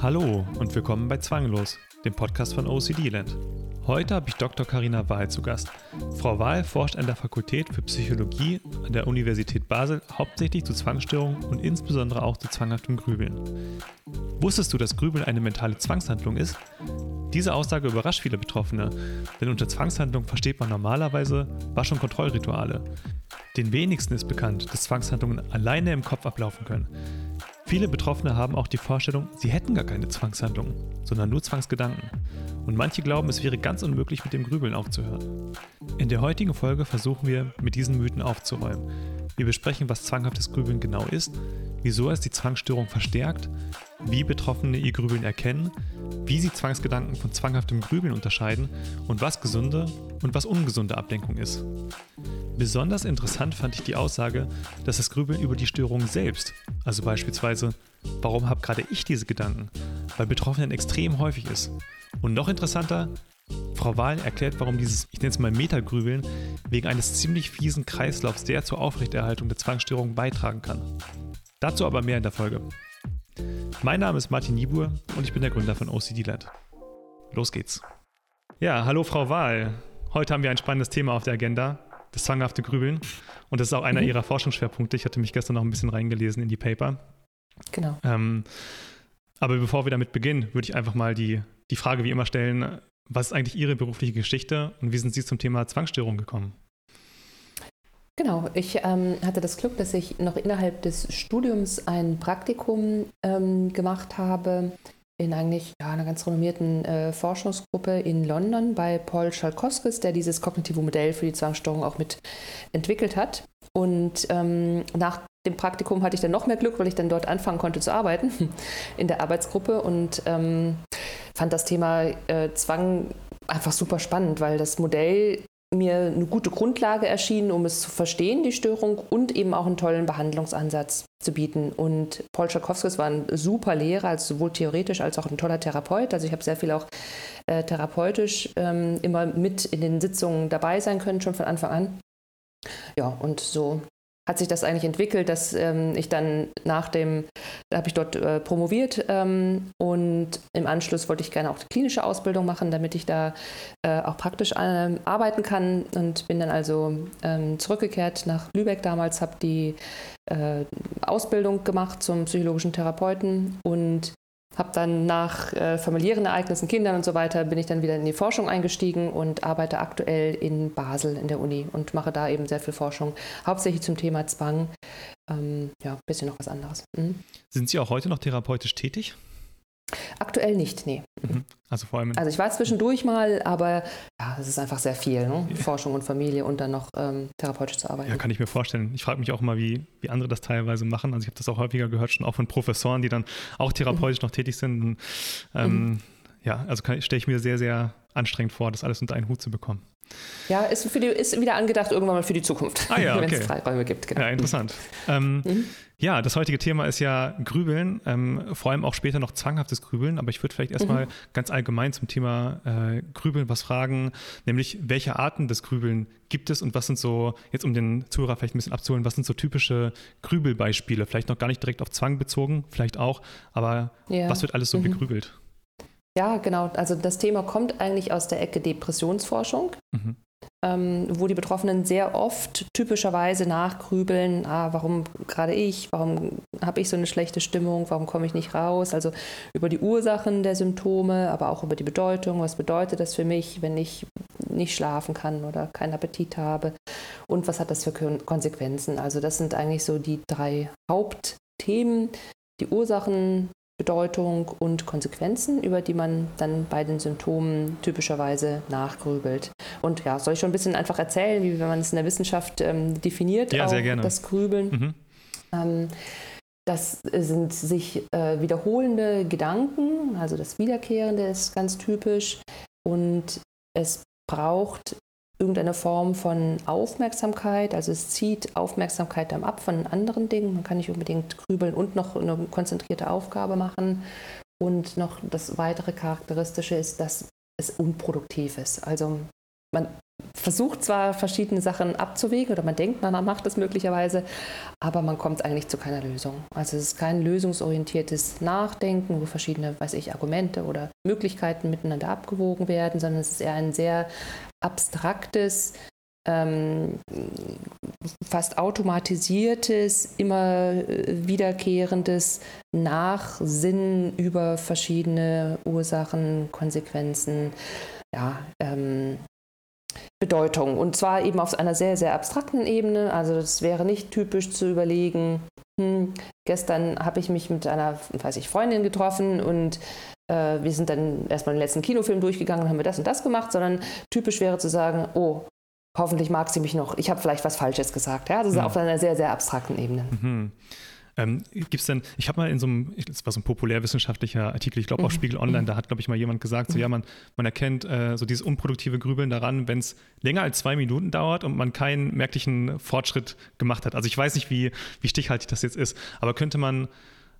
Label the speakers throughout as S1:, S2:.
S1: Hallo und willkommen bei Zwanglos, dem Podcast von OCD Land. Heute habe ich Dr. Karina Wahl zu Gast. Frau Wahl forscht an der Fakultät für Psychologie an der Universität Basel hauptsächlich zu Zwangsstörungen und insbesondere auch zu zwanghaftem Grübeln. Wusstest du, dass Grübeln eine mentale Zwangshandlung ist? Diese Aussage überrascht viele Betroffene, denn unter Zwangshandlung versteht man normalerweise Wasch- und Kontrollrituale. Den wenigsten ist bekannt, dass Zwangshandlungen alleine im Kopf ablaufen können. Viele Betroffene haben auch die Vorstellung, sie hätten gar keine Zwangshandlungen, sondern nur Zwangsgedanken. Und manche glauben, es wäre ganz unmöglich, mit dem Grübeln aufzuhören. In der heutigen Folge versuchen wir, mit diesen Mythen aufzuräumen. Wir besprechen, was zwanghaftes Grübeln genau ist, wieso es die Zwangsstörung verstärkt, wie Betroffene ihr Grübeln erkennen, wie sie Zwangsgedanken von zwanghaftem Grübeln unterscheiden und was gesunde und was ungesunde Ablenkung ist. Besonders interessant fand ich die Aussage, dass das Grübeln über die Störung selbst, also beispielsweise, warum habe gerade ich diese Gedanken, bei Betroffenen extrem häufig ist. Und noch interessanter, Frau Wahl erklärt, warum dieses, ich nenne es mal Metagrübeln, wegen eines ziemlich fiesen Kreislaufs der zur Aufrechterhaltung der Zwangsstörung beitragen kann. Dazu aber mehr in der Folge. Mein Name ist Martin Niebuhr und ich bin der Gründer von OCD Lad. Los geht's. Ja, hallo Frau Wahl. Heute haben wir ein spannendes Thema auf der Agenda, das zwanghafte Grübeln. Und das ist auch einer mhm. Ihrer Forschungsschwerpunkte. Ich hatte mich gestern noch ein bisschen reingelesen in die Paper.
S2: Genau.
S1: Ähm, aber bevor wir damit beginnen, würde ich einfach mal die, die Frage wie immer stellen, was ist eigentlich Ihre berufliche Geschichte und wie sind Sie zum Thema Zwangsstörung gekommen?
S2: Genau, ich ähm, hatte das Glück, dass ich noch innerhalb des Studiums ein Praktikum ähm, gemacht habe in eigentlich ja, einer ganz renommierten äh, Forschungsgruppe in London bei Paul Schalkowskis, der dieses kognitive Modell für die Zwangsstörung auch mit entwickelt hat. Und ähm, nach dem Praktikum hatte ich dann noch mehr Glück, weil ich dann dort anfangen konnte zu arbeiten in der Arbeitsgruppe und ähm, fand das Thema äh, Zwang einfach super spannend, weil das Modell mir eine gute Grundlage erschien, um es zu verstehen, die Störung, und eben auch einen tollen Behandlungsansatz zu bieten. Und Paul Schakowskis war ein super Lehrer, also sowohl theoretisch als auch ein toller Therapeut. Also ich habe sehr viel auch äh, therapeutisch ähm, immer mit in den Sitzungen dabei sein können, schon von Anfang an. Ja, und so hat sich das eigentlich entwickelt, dass ähm, ich dann nach dem, da habe ich dort äh, promoviert ähm, und im Anschluss wollte ich gerne auch die klinische Ausbildung machen, damit ich da äh, auch praktisch äh, arbeiten kann und bin dann also ähm, zurückgekehrt nach Lübeck. Damals, habe die äh, Ausbildung gemacht zum psychologischen Therapeuten und habe dann nach äh, familiären Ereignissen, Kindern und so weiter, bin ich dann wieder in die Forschung eingestiegen und arbeite aktuell in Basel in der Uni und mache da eben sehr viel Forschung, hauptsächlich zum Thema Zwang. Ähm, ja, ein bisschen noch was anderes.
S1: Mhm. Sind Sie auch heute noch therapeutisch tätig?
S2: Aktuell nicht, nee.
S1: Mhm. Also vor allem.
S2: Also ich war zwischendurch mal, aber ja, es ist einfach sehr viel, ne? ja. Forschung und Familie und dann noch ähm, therapeutisch zu arbeiten.
S1: Ja, kann ich mir vorstellen. Ich frage mich auch mal, wie, wie andere das teilweise machen. Also ich habe das auch häufiger gehört, schon auch von Professoren, die dann auch therapeutisch mhm. noch tätig sind. Und, ähm, mhm. Ja, also stelle ich mir sehr, sehr anstrengend vor, das alles unter einen Hut zu bekommen.
S2: Ja, ist, für die, ist wieder angedacht irgendwann mal für die Zukunft,
S1: ah, ja, okay.
S2: wenn es Freiräume gibt.
S1: Genau. Ja, interessant. Ähm, mhm. Ja, das heutige Thema ist ja Grübeln, ähm, vor allem auch später noch zwanghaftes Grübeln, aber ich würde vielleicht erstmal mhm. ganz allgemein zum Thema äh, Grübeln was fragen, nämlich welche Arten des Grübeln gibt es und was sind so, jetzt um den Zuhörer vielleicht ein bisschen abzuholen, was sind so typische Grübelbeispiele? Vielleicht noch gar nicht direkt auf Zwang bezogen, vielleicht auch, aber ja. was wird alles so mhm. begrübelt?
S2: Ja, genau. Also das Thema kommt eigentlich aus der Ecke Depressionsforschung. Mhm ähm, wo die Betroffenen sehr oft typischerweise nachgrübeln, ah, warum gerade ich, warum habe ich so eine schlechte Stimmung, warum komme ich nicht raus, also über die Ursachen der Symptome, aber auch über die Bedeutung, was bedeutet das für mich, wenn ich nicht schlafen kann oder keinen Appetit habe und was hat das für Konsequenzen. Also das sind eigentlich so die drei Hauptthemen, die Ursachen, Bedeutung und Konsequenzen, über die man dann bei den Symptomen typischerweise nachgrübelt. Und ja, soll ich schon ein bisschen einfach erzählen, wie man es in der Wissenschaft ähm, definiert,
S1: ja, sehr gerne.
S2: das Grübeln? Mhm. Ähm, das sind sich äh, wiederholende Gedanken, also das Wiederkehrende ist ganz typisch und es braucht irgendeine Form von Aufmerksamkeit. Also es zieht Aufmerksamkeit dann ab von anderen Dingen. Man kann nicht unbedingt grübeln und noch eine konzentrierte Aufgabe machen. Und noch das weitere Charakteristische ist, dass es unproduktiv ist. Also man versucht zwar verschiedene Sachen abzuwägen oder man denkt, man macht das möglicherweise, aber man kommt eigentlich zu keiner Lösung. Also es ist kein lösungsorientiertes Nachdenken, wo verschiedene, weiß ich, Argumente oder Möglichkeiten miteinander abgewogen werden, sondern es ist eher ein sehr abstraktes, ähm, fast automatisiertes, immer äh, wiederkehrendes Nachsinnen über verschiedene Ursachen, Konsequenzen, ja, ähm, Bedeutung. Und zwar eben auf einer sehr, sehr abstrakten Ebene. Also es wäre nicht typisch zu überlegen, hm, gestern habe ich mich mit einer, weiß ich, Freundin getroffen und äh, wir sind dann erstmal den letzten Kinofilm durchgegangen und haben wir das und das gemacht, sondern typisch wäre zu sagen, oh, hoffentlich mag sie mich noch, ich habe vielleicht was Falsches gesagt. Ja, das ist mhm. auf einer sehr, sehr abstrakten Ebene. Mhm.
S1: Ähm, Gibt es denn, ich habe mal in so einem, das war so ein populärwissenschaftlicher Artikel, ich glaube auch mhm. Spiegel Online, da hat, glaube ich, mal jemand gesagt, so mhm. ja, man, man erkennt äh, so dieses unproduktive Grübeln daran, wenn es länger als zwei Minuten dauert und man keinen merklichen Fortschritt gemacht hat. Also ich weiß nicht, wie, wie stichhaltig das jetzt ist, aber könnte man,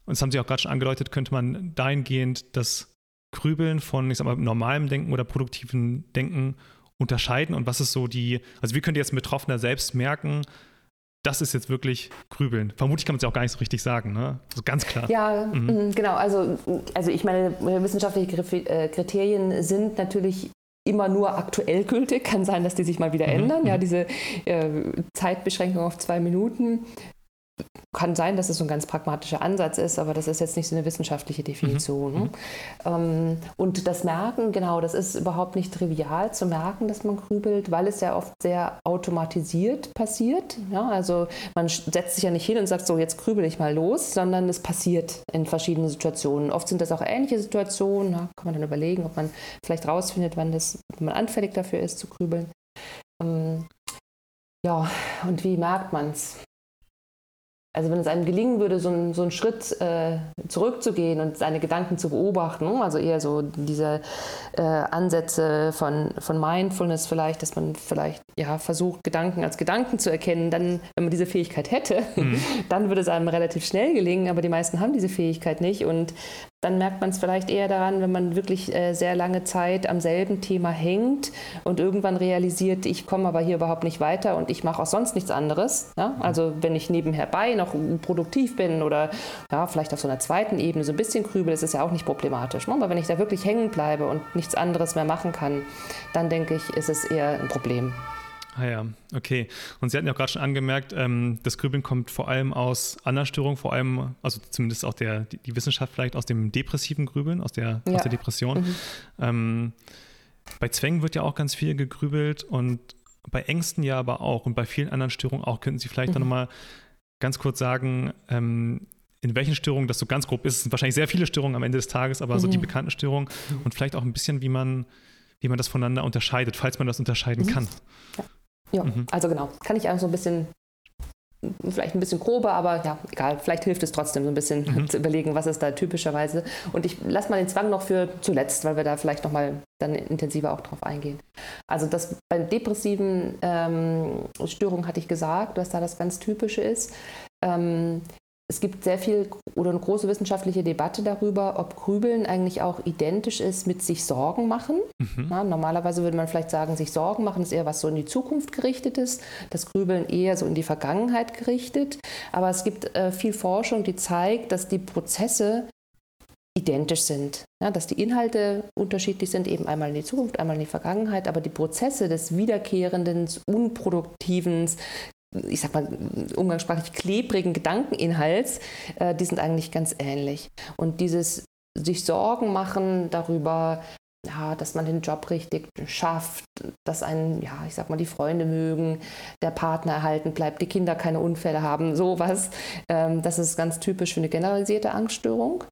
S1: und das haben Sie auch gerade schon angedeutet, könnte man dahingehend das Grübeln von, ich sag mal, normalem Denken oder produktiven Denken unterscheiden und was ist so die, also wie könnt ihr jetzt ein Betroffener selbst merken, das ist jetzt wirklich Grübeln. Vermutlich kann man es ja auch gar nicht so richtig sagen, ne? Also ganz klar.
S2: Ja, mhm. Mm, genau. Also, also ich meine, wissenschaftliche äh, Kriterien sind natürlich immer nur aktuell gültig. Kann sein, dass die sich mal wieder mhm. ändern. Ja, mhm. diese äh, Zeitbeschränkung auf zwei Minuten kann sein, dass es so ein ganz pragmatischer Ansatz ist, aber das ist jetzt nicht so eine wissenschaftliche Definition. Mhm. Ähm, und das Merken, genau, das ist überhaupt nicht trivial zu merken, dass man grübelt, weil es ja oft sehr automatisiert passiert. Ja, also man setzt sich ja nicht hin und sagt, so jetzt grübel ich mal los, sondern es passiert in verschiedenen Situationen. Oft sind das auch ähnliche Situationen, ja, kann man dann überlegen, ob man vielleicht rausfindet, wann, das, wann man anfällig dafür ist zu grübeln. Ähm, ja, und wie merkt man es? Also wenn es einem gelingen würde, so, ein, so einen Schritt äh, zurückzugehen und seine Gedanken zu beobachten, also eher so diese äh, Ansätze von, von Mindfulness vielleicht, dass man vielleicht ja, versucht, Gedanken als Gedanken zu erkennen, dann, wenn man diese Fähigkeit hätte, mhm. dann würde es einem relativ schnell gelingen, aber die meisten haben diese Fähigkeit nicht und dann merkt man es vielleicht eher daran, wenn man wirklich äh, sehr lange Zeit am selben Thema hängt und irgendwann realisiert, ich komme aber hier überhaupt nicht weiter und ich mache auch sonst nichts anderes. Ja? Also wenn ich nebenher bei noch produktiv bin oder ja, vielleicht auf so einer zweiten Ebene so ein bisschen grübel, ist es ja auch nicht problematisch. Ne? Aber wenn ich da wirklich hängen bleibe und nichts anderes mehr machen kann, dann denke ich, ist es eher ein Problem.
S1: Ah ja, okay. Und Sie hatten ja auch gerade schon angemerkt, ähm, das Grübeln kommt vor allem aus anderen Störungen, vor allem, also zumindest auch der, die, die Wissenschaft vielleicht aus dem depressiven Grübeln, aus der, ja. aus der Depression. Mhm. Ähm, bei Zwängen wird ja auch ganz viel gegrübelt und bei Ängsten ja aber auch und bei vielen anderen Störungen auch. Könnten Sie vielleicht mhm. dann nochmal ganz kurz sagen, ähm, in welchen Störungen das so ganz grob ist? Es sind wahrscheinlich sehr viele Störungen am Ende des Tages, aber mhm. so die mhm. bekannten Störungen und vielleicht auch ein bisschen, wie man, wie man das voneinander unterscheidet, falls man das unterscheiden mhm. kann.
S2: Ja. Ja, mhm. also genau. Kann ich einfach so ein bisschen, vielleicht ein bisschen grober, aber ja, egal. Vielleicht hilft es trotzdem so ein bisschen mhm. zu überlegen, was ist da typischerweise. Und ich lasse mal den Zwang noch für zuletzt, weil wir da vielleicht nochmal dann intensiver auch drauf eingehen. Also das bei depressiven ähm, Störungen hatte ich gesagt, was da das ganz Typische ist. Ähm, es gibt sehr viel oder eine große wissenschaftliche Debatte darüber, ob Grübeln eigentlich auch identisch ist mit sich Sorgen machen. Mhm. Ja, normalerweise würde man vielleicht sagen, sich Sorgen machen ist eher was so in die Zukunft gerichtet ist, das Grübeln eher so in die Vergangenheit gerichtet. Aber es gibt äh, viel Forschung, die zeigt, dass die Prozesse identisch sind. Ja, dass die Inhalte unterschiedlich sind, eben einmal in die Zukunft, einmal in die Vergangenheit, aber die Prozesse des wiederkehrenden, unproduktiven, ich sag mal, umgangssprachlich klebrigen Gedankeninhalts, äh, die sind eigentlich ganz ähnlich. Und dieses sich Sorgen machen darüber, ja, dass man den Job richtig schafft, dass einen, ja, ich sag mal, die Freunde mögen, der Partner erhalten bleibt, die Kinder keine Unfälle haben, sowas. Ähm, das ist ganz typisch für eine generalisierte Angststörung.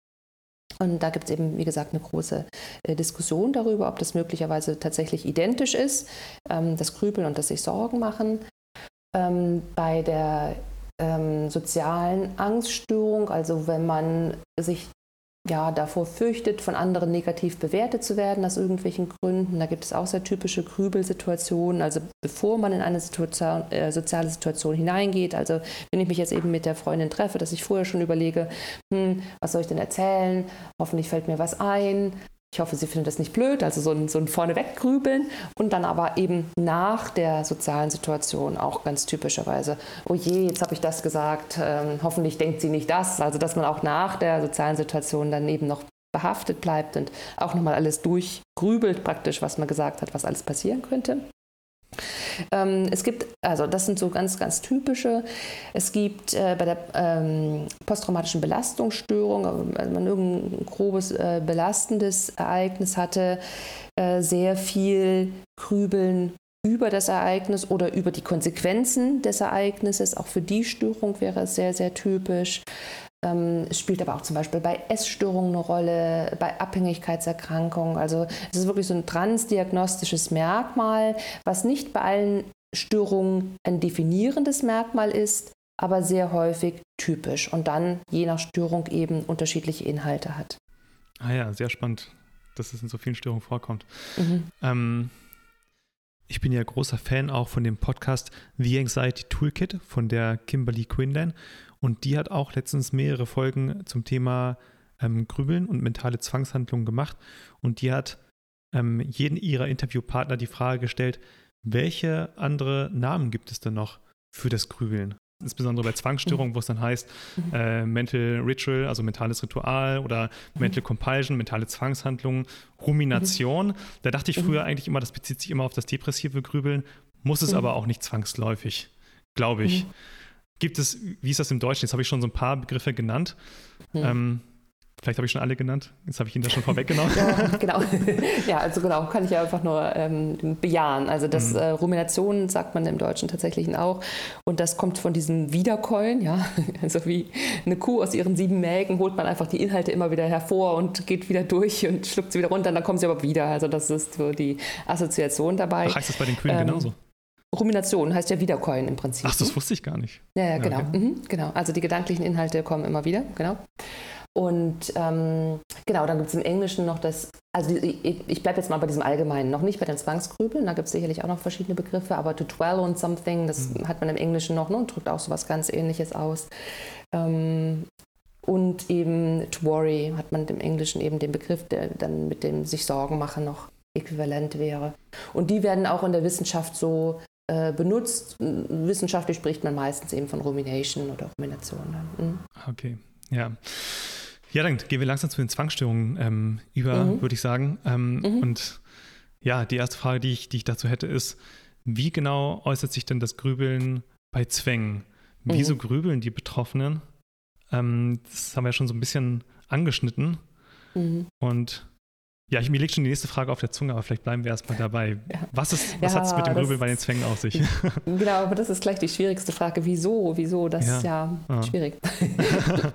S2: Und da gibt es eben, wie gesagt, eine große äh, Diskussion darüber, ob das möglicherweise tatsächlich identisch ist, ähm, das Grübeln und das sich Sorgen machen. Ähm, bei der ähm, sozialen Angststörung, also wenn man sich ja, davor fürchtet, von anderen negativ bewertet zu werden aus irgendwelchen Gründen. Da gibt es auch sehr typische Grübelsituationen. Also bevor man in eine Situation, äh, soziale Situation hineingeht, also wenn ich mich jetzt eben mit der Freundin treffe, dass ich vorher schon überlege, hm, was soll ich denn erzählen? Hoffentlich fällt mir was ein. Ich hoffe, Sie finden das nicht blöd, also so ein, so ein Vorneweg-Grübeln und dann aber eben nach der sozialen Situation auch ganz typischerweise, oh je, jetzt habe ich das gesagt, ähm, hoffentlich denkt sie nicht das. Also dass man auch nach der sozialen Situation dann eben noch behaftet bleibt und auch nochmal alles durchgrübelt praktisch, was man gesagt hat, was alles passieren könnte. Ähm, es gibt, also das sind so ganz, ganz typische. Es gibt äh, bei der ähm, posttraumatischen Belastungsstörung, wenn man irgendein grobes äh, belastendes Ereignis hatte, äh, sehr viel Grübeln über das Ereignis oder über die Konsequenzen des Ereignisses. Auch für die Störung wäre es sehr, sehr typisch. Ähm, es spielt aber auch zum Beispiel bei Essstörungen eine Rolle, bei Abhängigkeitserkrankungen. Also es ist wirklich so ein transdiagnostisches Merkmal, was nicht bei allen Störungen ein definierendes Merkmal ist, aber sehr häufig typisch und dann je nach Störung eben unterschiedliche Inhalte hat.
S1: Ah ja, sehr spannend, dass es in so vielen Störungen vorkommt. Mhm. Ähm, ich bin ja großer Fan auch von dem Podcast The Anxiety Toolkit von der Kimberly Quinlan. Und die hat auch letztens mehrere Folgen zum Thema ähm, Grübeln und mentale Zwangshandlungen gemacht. Und die hat ähm, jeden ihrer Interviewpartner die Frage gestellt, welche andere Namen gibt es denn noch für das Grübeln? Insbesondere bei Zwangsstörungen, wo es dann heißt mhm. äh, Mental Ritual, also mentales Ritual oder mhm. Mental Compulsion, mentale Zwangshandlungen, Rumination. Mhm. Da dachte ich früher eigentlich immer, das bezieht sich immer auf das depressive Grübeln, muss es aber auch nicht zwangsläufig, glaube ich. Gibt es, wie ist das im Deutschen? Jetzt habe ich schon so ein paar Begriffe genannt. Hm. Ähm, vielleicht habe ich schon alle genannt. Jetzt habe ich Ihnen das schon vorweggenommen.
S2: ja, genau. Ja, also genau, kann ich ja einfach nur ähm, bejahen. Also das mhm. äh, Rumination sagt man im Deutschen tatsächlich auch. Und das kommt von diesem Wiederkeulen, ja. Also wie eine Kuh aus ihren sieben Mägen holt man einfach die Inhalte immer wieder hervor und geht wieder durch und schluckt sie wieder runter und dann kommen sie aber wieder. Also das ist so die Assoziation dabei.
S1: Ach, heißt das bei den Kühen ähm, genauso?
S2: Rumination heißt ja Wiederkäuen im Prinzip.
S1: Ach, das wusste ich gar nicht.
S2: Ja, ja genau. Okay. Mhm, genau. Also die gedanklichen Inhalte kommen immer wieder, genau. Und ähm, genau, dann gibt es im Englischen noch das, also ich, ich bleibe jetzt mal bei diesem Allgemeinen, noch nicht bei den Zwangsgrübeln, da gibt es sicherlich auch noch verschiedene Begriffe, aber to dwell on something, das mhm. hat man im Englischen noch ne, und drückt auch so was ganz ähnliches aus. Ähm, und eben to worry hat man im Englischen eben den Begriff, der dann mit dem sich Sorgen machen noch äquivalent wäre. Und die werden auch in der Wissenschaft so benutzt. Wissenschaftlich spricht man meistens eben von Rumination oder Rumination.
S1: Mhm. Okay, ja. Ja, dann gehen wir langsam zu den Zwangsstörungen ähm, über, mhm. würde ich sagen. Ähm, mhm. Und ja, die erste Frage, die ich, die ich dazu hätte, ist, wie genau äußert sich denn das Grübeln bei Zwängen? Wieso mhm. grübeln die Betroffenen? Ähm, das haben wir ja schon so ein bisschen angeschnitten. Mhm. Und ja, ich, mir liegt schon die nächste Frage auf der Zunge, aber vielleicht bleiben wir erstmal dabei. Ja. Was, ist, was ja, hat es mit dem Grübeln bei den Zwängen auf sich?
S2: Genau, aber das ist gleich die schwierigste Frage. Wieso? Wieso? Das ja. ist ja ah. schwierig.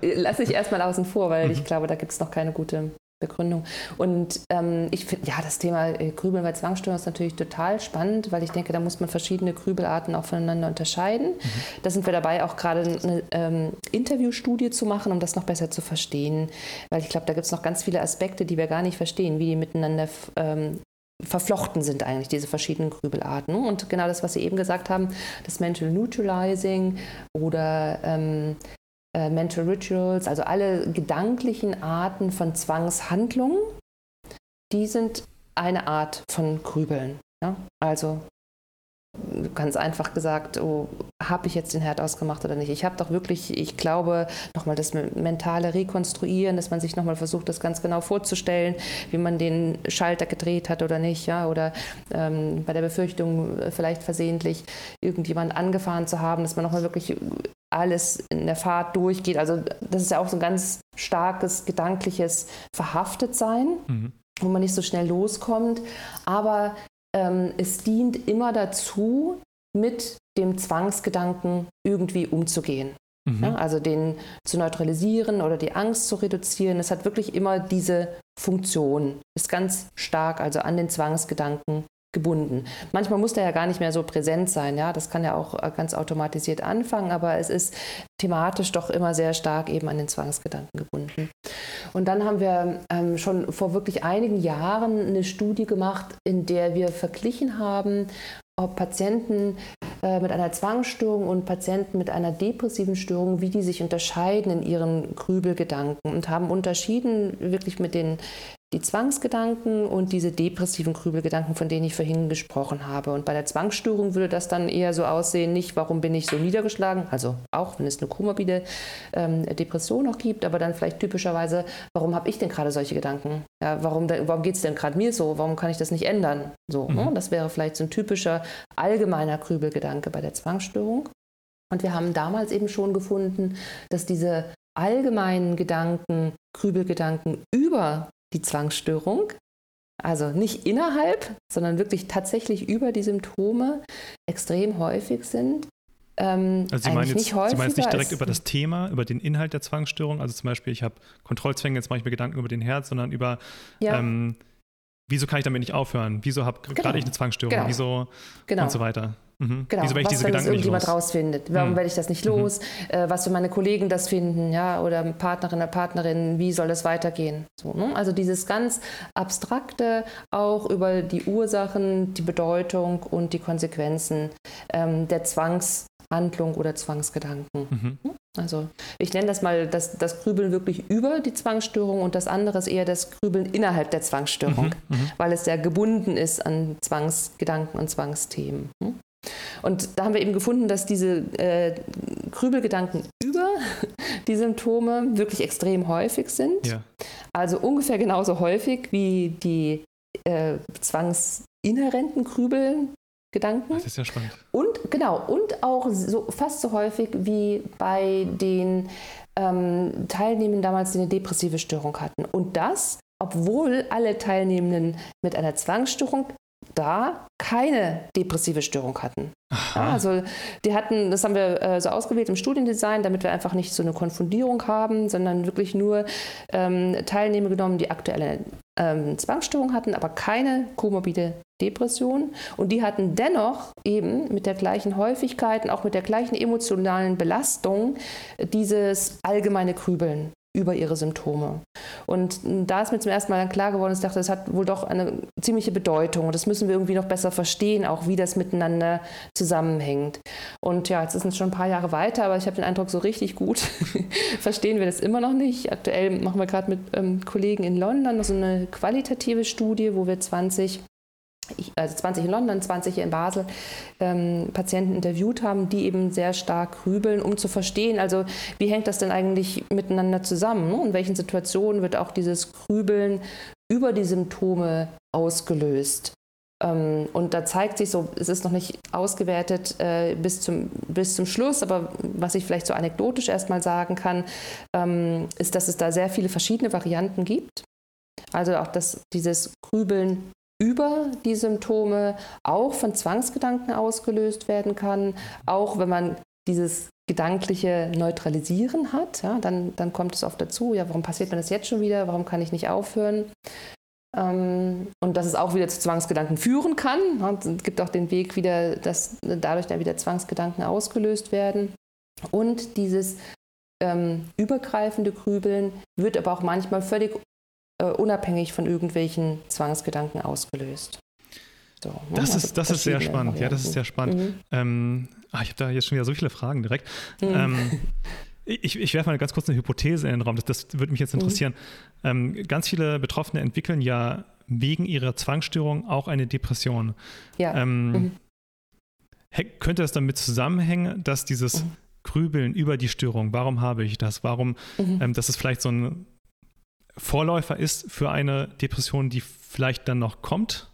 S2: Lass ich erstmal außen vor, weil mhm. ich glaube, da gibt es noch keine gute Begründung. Und ähm, ich finde, ja, das Thema äh, Grübeln bei Zwangsstörungen ist natürlich total spannend, weil ich denke, da muss man verschiedene Grübelarten auch voneinander unterscheiden. Mhm. Da sind wir dabei, auch gerade eine ähm, Interviewstudie zu machen, um das noch besser zu verstehen. Weil ich glaube, da gibt es noch ganz viele Aspekte, die wir gar nicht verstehen, wie die miteinander ähm, verflochten sind eigentlich diese verschiedenen Grübelarten. Und genau das, was Sie eben gesagt haben, das Mental Neutralizing oder ähm, äh, Mental Rituals, also alle gedanklichen Arten von Zwangshandlungen, die sind eine Art von Grübeln. Ja? Also ganz einfach gesagt, oh, habe ich jetzt den Herd ausgemacht oder nicht? Ich habe doch wirklich, ich glaube, nochmal das mentale Rekonstruieren, dass man sich nochmal versucht, das ganz genau vorzustellen, wie man den Schalter gedreht hat oder nicht, ja, oder ähm, bei der Befürchtung äh, vielleicht versehentlich irgendjemand angefahren zu haben, dass man nochmal wirklich alles in der Fahrt durchgeht. Also das ist ja auch so ein ganz starkes gedankliches Verhaftetsein, mhm. wo man nicht so schnell loskommt. Aber ähm, es dient immer dazu, mit dem Zwangsgedanken irgendwie umzugehen. Mhm. Ja, also den zu neutralisieren oder die Angst zu reduzieren. Es hat wirklich immer diese Funktion, ist ganz stark also an den Zwangsgedanken gebunden. Manchmal muss der ja gar nicht mehr so präsent sein, ja, das kann ja auch äh, ganz automatisiert anfangen, aber es ist thematisch doch immer sehr stark eben an den Zwangsgedanken gebunden. Und dann haben wir ähm, schon vor wirklich einigen Jahren eine Studie gemacht, in der wir verglichen haben, ob Patienten äh, mit einer Zwangsstörung und Patienten mit einer depressiven Störung, wie die sich unterscheiden in ihren Grübelgedanken und haben unterschieden wirklich mit den die Zwangsgedanken und diese depressiven Grübelgedanken, von denen ich vorhin gesprochen habe. Und bei der Zwangsstörung würde das dann eher so aussehen, nicht warum bin ich so niedergeschlagen, also auch wenn es eine komorbide ähm, Depression noch gibt, aber dann vielleicht typischerweise, warum habe ich denn gerade solche Gedanken? Ja, warum warum geht es denn gerade mir so? Warum kann ich das nicht ändern? So, ne? mhm. ne? Das wäre vielleicht so ein typischer allgemeiner Grübelgedanke bei der Zwangsstörung. Und wir haben damals eben schon gefunden, dass diese allgemeinen Gedanken, Grübelgedanken über die Zwangsstörung, also nicht innerhalb, sondern wirklich tatsächlich über die Symptome extrem häufig sind.
S1: Ähm, also Sie meinen, jetzt, nicht Sie meinen jetzt nicht direkt über das Thema, über den Inhalt der Zwangsstörung, also zum Beispiel, ich habe Kontrollzwänge, jetzt mache ich mir Gedanken über den Herz, sondern über, ja. ähm, wieso kann ich damit nicht aufhören? Wieso habe genau. gerade ich eine Zwangsstörung? Genau. Wieso genau. und so weiter.
S2: Mhm. Genau, Wieso, was, wenn das irgendjemand rausfindet? Warum mhm. werde ich das nicht los? Mhm. Äh, was für meine Kollegen das finden, ja, oder Partnerin oder Partnerin, wie soll das weitergehen? So, ne? Also dieses ganz abstrakte, auch über die Ursachen, die Bedeutung und die Konsequenzen ähm, der Zwangshandlung oder Zwangsgedanken. Mhm. Hm? Also ich nenne das mal das, das Grübeln wirklich über die Zwangsstörung und das andere ist eher das Grübeln innerhalb der Zwangsstörung, mhm, mhm. weil es sehr gebunden ist an Zwangsgedanken und Zwangsthemen. Und da haben wir eben gefunden, dass diese äh, Grübelgedanken über die Symptome wirklich extrem häufig sind. Ja. Also ungefähr genauso häufig wie die äh, zwangsinhärenten Grübelgedanken.
S1: Das ist ja spannend.
S2: Und genau, und auch so, fast so häufig wie bei den ähm, Teilnehmenden damals, die eine depressive Störung hatten. Und das, obwohl alle Teilnehmenden mit einer Zwangsstörung da keine depressive Störung hatten. Ja, also die hatten, das haben wir äh, so ausgewählt im Studiendesign, damit wir einfach nicht so eine Konfundierung haben, sondern wirklich nur ähm, Teilnehmer genommen, die aktuelle ähm, Zwangsstörung hatten, aber keine komorbide Depression. Und die hatten dennoch eben mit der gleichen Häufigkeit und auch mit der gleichen emotionalen Belastung dieses allgemeine Grübeln über ihre Symptome. Und da ist mir zum ersten Mal dann klar geworden, ich dachte, das hat wohl doch eine ziemliche Bedeutung und das müssen wir irgendwie noch besser verstehen, auch wie das miteinander zusammenhängt. Und ja, jetzt ist es schon ein paar Jahre weiter, aber ich habe den Eindruck, so richtig gut verstehen wir das immer noch nicht. Aktuell machen wir gerade mit ähm, Kollegen in London so eine qualitative Studie, wo wir 20 also 20 in London, 20 hier in Basel, ähm, Patienten interviewt haben, die eben sehr stark grübeln, um zu verstehen, also wie hängt das denn eigentlich miteinander zusammen? Ne? In welchen Situationen wird auch dieses Grübeln über die Symptome ausgelöst? Ähm, und da zeigt sich so, es ist noch nicht ausgewertet äh, bis, zum, bis zum Schluss, aber was ich vielleicht so anekdotisch erstmal sagen kann, ähm, ist, dass es da sehr viele verschiedene Varianten gibt. Also auch dass dieses Grübeln über die Symptome auch von Zwangsgedanken ausgelöst werden kann, auch wenn man dieses gedankliche Neutralisieren hat, ja, dann, dann kommt es oft dazu, ja, warum passiert mir das jetzt schon wieder, warum kann ich nicht aufhören? Ähm, und dass es auch wieder zu Zwangsgedanken führen kann. Ja, es gibt auch den Weg wieder, dass dadurch dann wieder Zwangsgedanken ausgelöst werden. Und dieses ähm, übergreifende Grübeln wird aber auch manchmal völlig äh, unabhängig von irgendwelchen Zwangsgedanken ausgelöst.
S1: So, ne? das also ist, das ist sehr spannend. Varianten. Ja, das ist sehr spannend. Mhm. Ähm, ach, ich habe da jetzt schon wieder so viele Fragen direkt. Mhm. Ähm, ich, ich werfe mal ganz kurz eine Hypothese in den Raum, das, das würde mich jetzt interessieren. Mhm. Ähm, ganz viele Betroffene entwickeln ja wegen ihrer Zwangsstörung auch eine Depression. Ja. Ähm, mhm. Könnte das damit zusammenhängen, dass dieses mhm. Grübeln über die Störung, warum habe ich das, warum, mhm. ähm, dass es vielleicht so ein Vorläufer ist für eine Depression, die vielleicht dann noch kommt.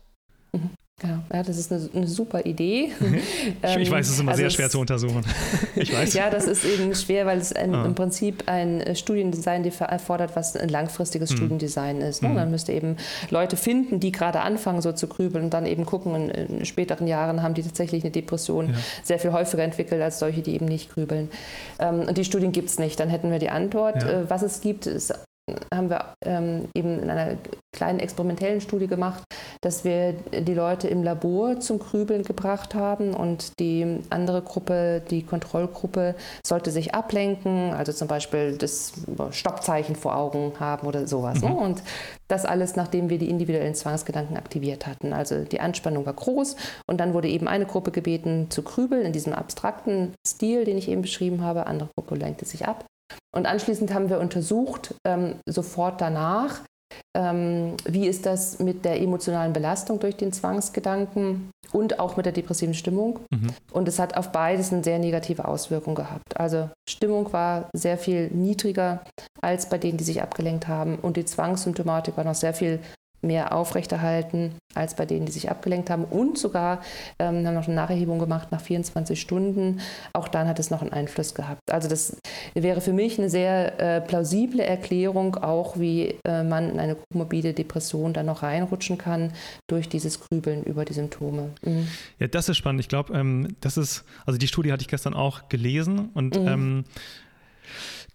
S2: Mhm. Ja, das ist eine, eine super Idee.
S1: Mhm. ich, ich, weiß, es ist immer also sehr schwer zu untersuchen.
S2: ich weiß. ja, das ist eben schwer, weil es ein, ah. im Prinzip ein äh, Studiendesign erfordert, was ein langfristiges hm. Studiendesign ist. Ne? Hm. Man müsste eben Leute finden, die gerade anfangen, so zu grübeln und dann eben gucken, in, in späteren Jahren haben die tatsächlich eine Depression ja. sehr viel häufiger entwickelt als solche, die eben nicht grübeln. Ähm, und die Studien gibt es nicht. Dann hätten wir die Antwort. Ja. Äh, was es gibt, ist haben wir ähm, eben in einer kleinen experimentellen Studie gemacht, dass wir die Leute im Labor zum Grübeln gebracht haben und die andere Gruppe, die Kontrollgruppe, sollte sich ablenken, also zum Beispiel das Stoppzeichen vor Augen haben oder sowas. Ne? Mhm. Ne? Und das alles, nachdem wir die individuellen Zwangsgedanken aktiviert hatten. Also die Anspannung war groß und dann wurde eben eine Gruppe gebeten zu grübeln in diesem abstrakten Stil, den ich eben beschrieben habe, andere Gruppe lenkte sich ab. Und anschließend haben wir untersucht, ähm, sofort danach, ähm, wie ist das mit der emotionalen Belastung durch den Zwangsgedanken und auch mit der depressiven Stimmung. Mhm. Und es hat auf beides eine sehr negative Auswirkung gehabt. Also Stimmung war sehr viel niedriger als bei denen, die sich abgelenkt haben und die Zwangssymptomatik war noch sehr viel mehr aufrechterhalten als bei denen, die sich abgelenkt haben. Und sogar ähm, haben noch eine Nacherhebung gemacht nach 24 Stunden. Auch dann hat es noch einen Einfluss gehabt. Also das wäre für mich eine sehr äh, plausible Erklärung, auch wie äh, man in eine komorbide Depression dann noch reinrutschen kann durch dieses Grübeln über die Symptome.
S1: Mhm. Ja, das ist spannend. Ich glaube, ähm, das ist, also die Studie hatte ich gestern auch gelesen und mhm. ähm,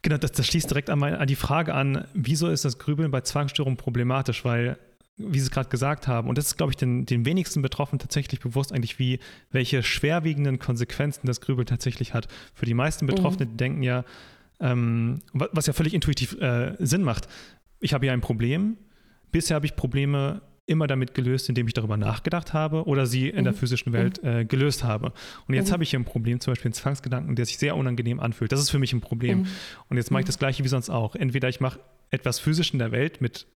S1: Genau, das, das, schließt direkt an, meine, an, die Frage an, wieso ist das Grübeln bei Zwangsstörungen problematisch? Weil wie Sie es gerade gesagt haben, und das ist, glaube ich, den, den wenigsten Betroffenen tatsächlich bewusst eigentlich, wie, welche schwerwiegenden Konsequenzen das Grübeln tatsächlich hat. Für die meisten Betroffenen mhm. denken ja, ähm, was ja völlig intuitiv äh, Sinn macht, ich habe hier ein Problem, bisher habe ich Probleme immer damit gelöst, indem ich darüber nachgedacht habe oder sie in mhm. der physischen Welt mhm. äh, gelöst habe. Und jetzt mhm. habe ich hier ein Problem, zum Beispiel einen Zwangsgedanken, der sich sehr unangenehm anfühlt. Das ist für mich ein Problem. Mhm. Und jetzt mache ich mhm. das gleiche wie sonst auch. Entweder ich mache etwas physisch in der Welt mit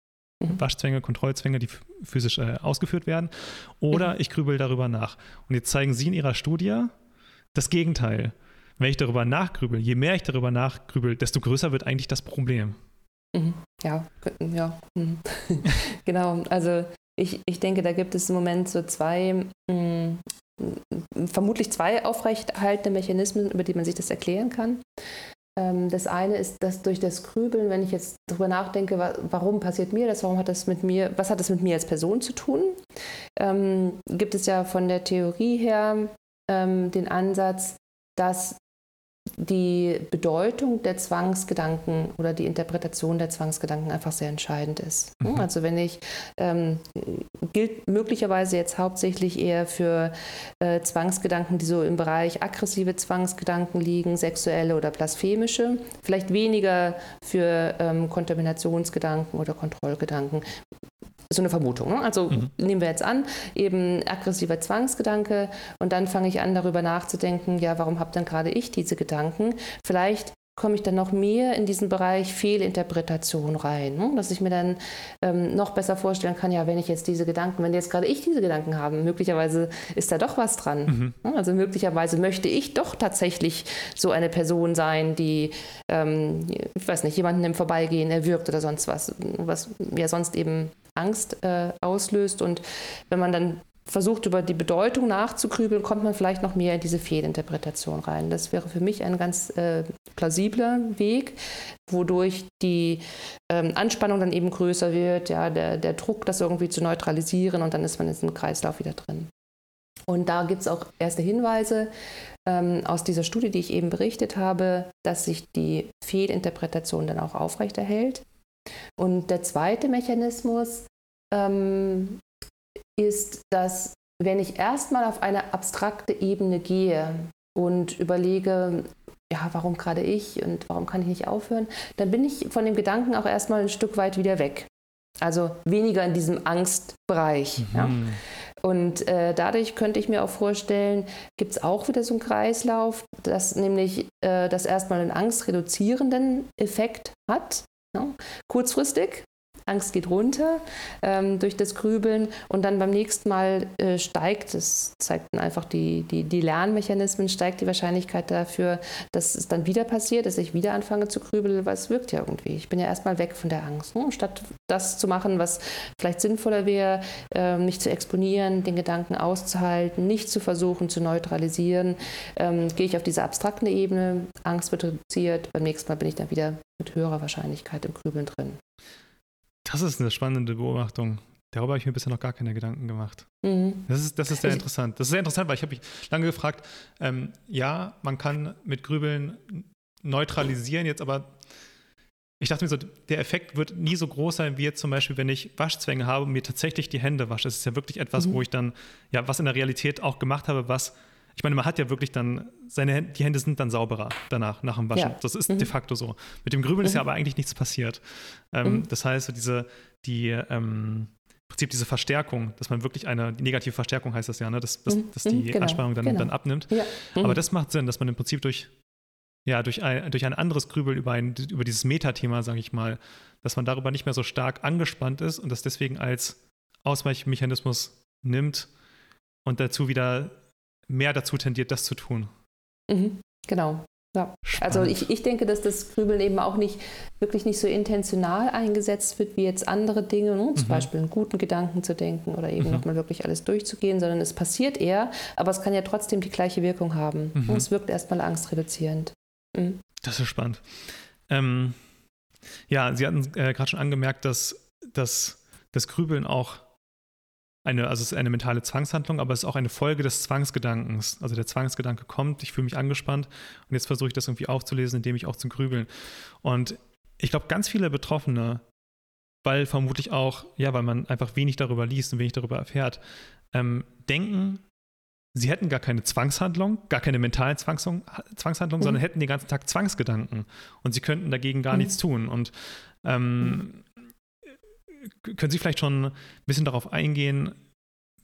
S1: mhm. Waschzwänge, Kontrollzwänge, die physisch äh, ausgeführt werden. Oder mhm. ich grübel darüber nach. Und jetzt zeigen Sie in Ihrer Studie das Gegenteil. Wenn ich darüber nachgrübel, je mehr ich darüber nachgrübel, desto größer wird eigentlich das Problem.
S2: Mhm. Ja, ja. Mhm. genau. Also ich, ich denke, da gibt es im Moment so zwei, mh, mm, vermutlich zwei aufrechterhaltende Mechanismen, über die man sich das erklären kann. Ähm, das eine ist, dass durch das Grübeln, wenn ich jetzt darüber nachdenke, warum passiert mir das, warum hat das mit mir, was hat das mit mir als Person zu tun, ähm, gibt es ja von der Theorie her ähm, den Ansatz, dass die Bedeutung der Zwangsgedanken oder die Interpretation der Zwangsgedanken einfach sehr entscheidend ist. Mhm. Also wenn ich, ähm, gilt möglicherweise jetzt hauptsächlich eher für äh, Zwangsgedanken, die so im Bereich aggressive Zwangsgedanken liegen, sexuelle oder blasphemische, vielleicht weniger für ähm, Kontaminationsgedanken oder Kontrollgedanken so eine Vermutung. Ne? Also mhm. nehmen wir jetzt an, eben aggressiver Zwangsgedanke und dann fange ich an, darüber nachzudenken, ja, warum habe dann gerade ich diese Gedanken? Vielleicht komme ich dann noch mehr in diesen Bereich Fehlinterpretation rein, ne? dass ich mir dann ähm, noch besser vorstellen kann, ja, wenn ich jetzt diese Gedanken, wenn jetzt gerade ich diese Gedanken habe, möglicherweise ist da doch was dran. Mhm. Ne? Also möglicherweise möchte ich doch tatsächlich so eine Person sein, die, ähm, ich weiß nicht, jemanden im Vorbeigehen erwürgt oder sonst was, was ja sonst eben Angst äh, auslöst. Und wenn man dann versucht, über die Bedeutung nachzugrübeln, kommt man vielleicht noch mehr in diese Fehlinterpretation rein. Das wäre für mich ein ganz äh, plausibler Weg, wodurch die ähm, Anspannung dann eben größer wird, ja, der, der Druck, das irgendwie zu neutralisieren und dann ist man in diesem Kreislauf wieder drin. Und da gibt es auch erste Hinweise ähm, aus dieser Studie, die ich eben berichtet habe, dass sich die Fehlinterpretation dann auch aufrechterhält. Und der zweite Mechanismus ähm, ist, dass wenn ich erstmal auf eine abstrakte Ebene gehe und überlege, ja, warum gerade ich und warum kann ich nicht aufhören, dann bin ich von dem Gedanken auch erstmal ein Stück weit wieder weg. Also weniger in diesem Angstbereich. Mhm. Ja. Und äh, dadurch könnte ich mir auch vorstellen, gibt es auch wieder so einen Kreislauf, dass nämlich äh, das erstmal einen angstreduzierenden Effekt hat. Ja. Kurzfristig, Angst geht runter ähm, durch das Grübeln und dann beim nächsten Mal äh, steigt, das zeigt dann einfach die, die, die Lernmechanismen, steigt die Wahrscheinlichkeit dafür, dass es dann wieder passiert, dass ich wieder anfange zu grübeln, weil es wirkt ja irgendwie. Ich bin ja erstmal weg von der Angst. Ne? Statt das zu machen, was vielleicht sinnvoller wäre, äh, mich zu exponieren, den Gedanken auszuhalten, nicht zu versuchen zu neutralisieren, ähm, gehe ich auf diese abstrakte Ebene, Angst wird reduziert, beim nächsten Mal bin ich dann wieder mit höherer Wahrscheinlichkeit im Grübeln drin.
S1: Das ist eine spannende Beobachtung. Darüber habe ich mir bisher noch gar keine Gedanken gemacht. Mhm. Das, ist, das ist sehr interessant. Das ist sehr interessant, weil ich habe mich lange gefragt, ähm, ja, man kann mit Grübeln neutralisieren, jetzt aber ich dachte mir so, der Effekt wird nie so groß sein, wie jetzt zum Beispiel, wenn ich Waschzwänge habe und mir tatsächlich die Hände wasche. Das ist ja wirklich etwas, mhm. wo ich dann, ja, was in der Realität auch gemacht habe, was ich meine, man hat ja wirklich dann, seine Hände, die Hände sind dann sauberer danach, nach dem Waschen. Ja. Das ist mhm. de facto so. Mit dem Grübeln mhm. ist ja mhm. aber eigentlich nichts passiert. Ähm, mhm. Das heißt, diese, die, ähm, im Prinzip diese Verstärkung, dass man wirklich eine die negative Verstärkung heißt das ja, ne? dass, dass, mhm. dass die mhm, genau. Anspannung dann, genau. dann abnimmt. Ja. Aber das macht Sinn, dass man im Prinzip durch ja, durch ein, durch ein anderes Grübeln über, ein, über dieses Metathema, sage ich mal, dass man darüber nicht mehr so stark angespannt ist und das deswegen als Ausweichmechanismus nimmt und dazu wieder mehr dazu tendiert, das zu tun.
S2: Mhm, genau. Ja. Also ich, ich denke, dass das Grübeln eben auch nicht wirklich nicht so intentional eingesetzt wird wie jetzt andere Dinge, ne? zum mhm. Beispiel einen guten Gedanken zu denken oder eben mhm. nochmal wirklich alles durchzugehen, sondern es passiert eher, aber es kann ja trotzdem die gleiche Wirkung haben. Mhm. Es wirkt erstmal angstreduzierend.
S1: Mhm. Das ist spannend. Ähm, ja, Sie hatten äh, gerade schon angemerkt, dass, dass das Grübeln auch eine, also es ist eine mentale Zwangshandlung, aber es ist auch eine Folge des Zwangsgedankens. Also der Zwangsgedanke kommt, ich fühle mich angespannt und jetzt versuche ich das irgendwie aufzulesen, indem ich auch zum Grübeln. Und ich glaube, ganz viele Betroffene, weil vermutlich auch, ja, weil man einfach wenig darüber liest und wenig darüber erfährt, ähm, denken, sie hätten gar keine Zwangshandlung, gar keine mentale Zwangshandlung, Zwangshandlung mhm. sondern hätten den ganzen Tag Zwangsgedanken und sie könnten dagegen gar mhm. nichts tun. Und ähm, mhm können Sie vielleicht schon ein bisschen darauf eingehen,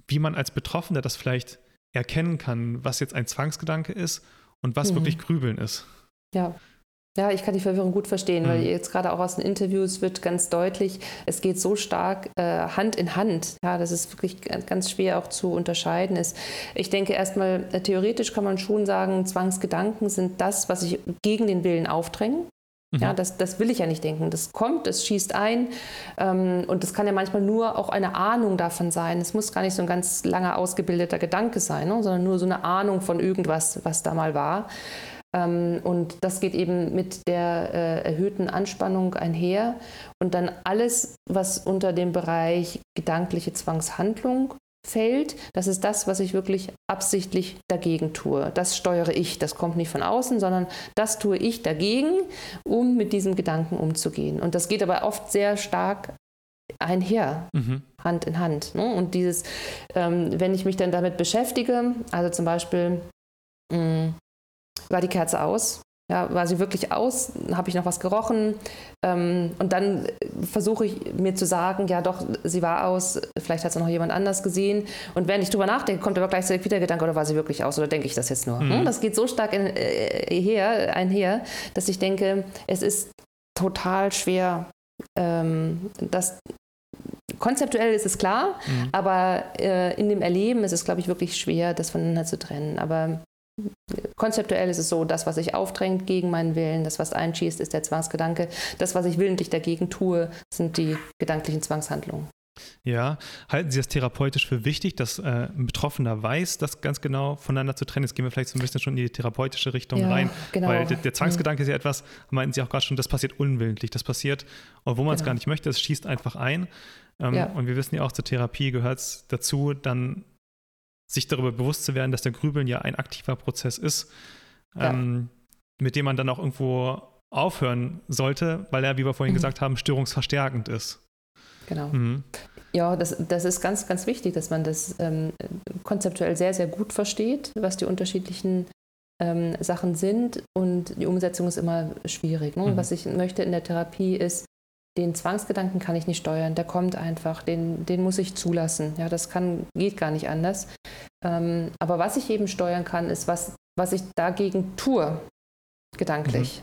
S1: wie man als Betroffener das vielleicht erkennen kann, was jetzt ein Zwangsgedanke ist und was mhm. wirklich Grübeln ist?
S2: Ja. Ja, ich kann die Verwirrung gut verstehen, mhm. weil jetzt gerade auch aus den Interviews wird ganz deutlich, es geht so stark äh, Hand in Hand. Ja, das ist wirklich ganz schwer auch zu unterscheiden ist. Ich denke erstmal, äh, theoretisch kann man schon sagen, Zwangsgedanken sind das, was sich gegen den Willen aufdrängen. Ja, mhm. das, das will ich ja nicht denken. Das kommt, es schießt ein ähm, und das kann ja manchmal nur auch eine Ahnung davon sein. Es muss gar nicht so ein ganz langer ausgebildeter Gedanke sein, ne? sondern nur so eine Ahnung von irgendwas, was da mal war. Ähm, und das geht eben mit der äh, erhöhten Anspannung einher. Und dann alles, was unter dem Bereich gedankliche Zwangshandlung fällt, das ist das, was ich wirklich absichtlich dagegen tue. Das steuere ich, das kommt nicht von außen, sondern das tue ich dagegen, um mit diesem Gedanken umzugehen. Und das geht aber oft sehr stark einher, mhm. Hand in Hand. Ne? Und dieses, ähm, wenn ich mich dann damit beschäftige, also zum Beispiel, mh, mm, war die Kerze aus, ja, war sie wirklich aus? Habe ich noch was gerochen? Ähm, und dann versuche ich mir zu sagen, ja doch, sie war aus, vielleicht hat es noch jemand anders gesehen. Und wenn ich drüber nachdenke, kommt aber gleichzeitig wieder der Gedanke, oder war sie wirklich aus, oder denke ich das jetzt nur? Mhm. Das geht so stark in, äh, her, einher, dass ich denke, es ist total schwer, ähm, das konzeptuell ist es klar, mhm. aber äh, in dem Erleben ist es, glaube ich, wirklich schwer, das voneinander zu trennen. Aber Konzeptuell ist es so, das, was sich aufdrängt gegen meinen Willen, das, was einschießt, ist der Zwangsgedanke. Das, was ich willentlich dagegen tue, sind die gedanklichen Zwangshandlungen.
S1: Ja, halten Sie das therapeutisch für wichtig, dass äh, ein Betroffener weiß, das ganz genau voneinander zu trennen? Jetzt gehen wir vielleicht so ein bisschen schon in die therapeutische Richtung ja, rein. Genau. Weil der, der Zwangsgedanke mhm. ist ja etwas, meinten Sie auch gerade schon, das passiert unwillentlich. Das passiert, obwohl man es genau. gar nicht möchte, es schießt einfach ein. Ähm, ja. Und wir wissen ja auch, zur Therapie gehört es dazu, dann sich darüber bewusst zu werden, dass der Grübeln ja ein aktiver Prozess ist, ja. ähm, mit dem man dann auch irgendwo aufhören sollte, weil er, wie wir vorhin mhm. gesagt haben, störungsverstärkend ist.
S2: Genau. Mhm. Ja, das, das ist ganz, ganz wichtig, dass man das ähm, konzeptuell sehr, sehr gut versteht, was die unterschiedlichen ähm, Sachen sind. Und die Umsetzung ist immer schwierig. Ne? Mhm. Was ich möchte in der Therapie ist, den Zwangsgedanken kann ich nicht steuern, der kommt einfach, den, den muss ich zulassen. Ja, das kann, geht gar nicht anders. Ähm, aber was ich eben steuern kann, ist, was, was ich dagegen tue, gedanklich.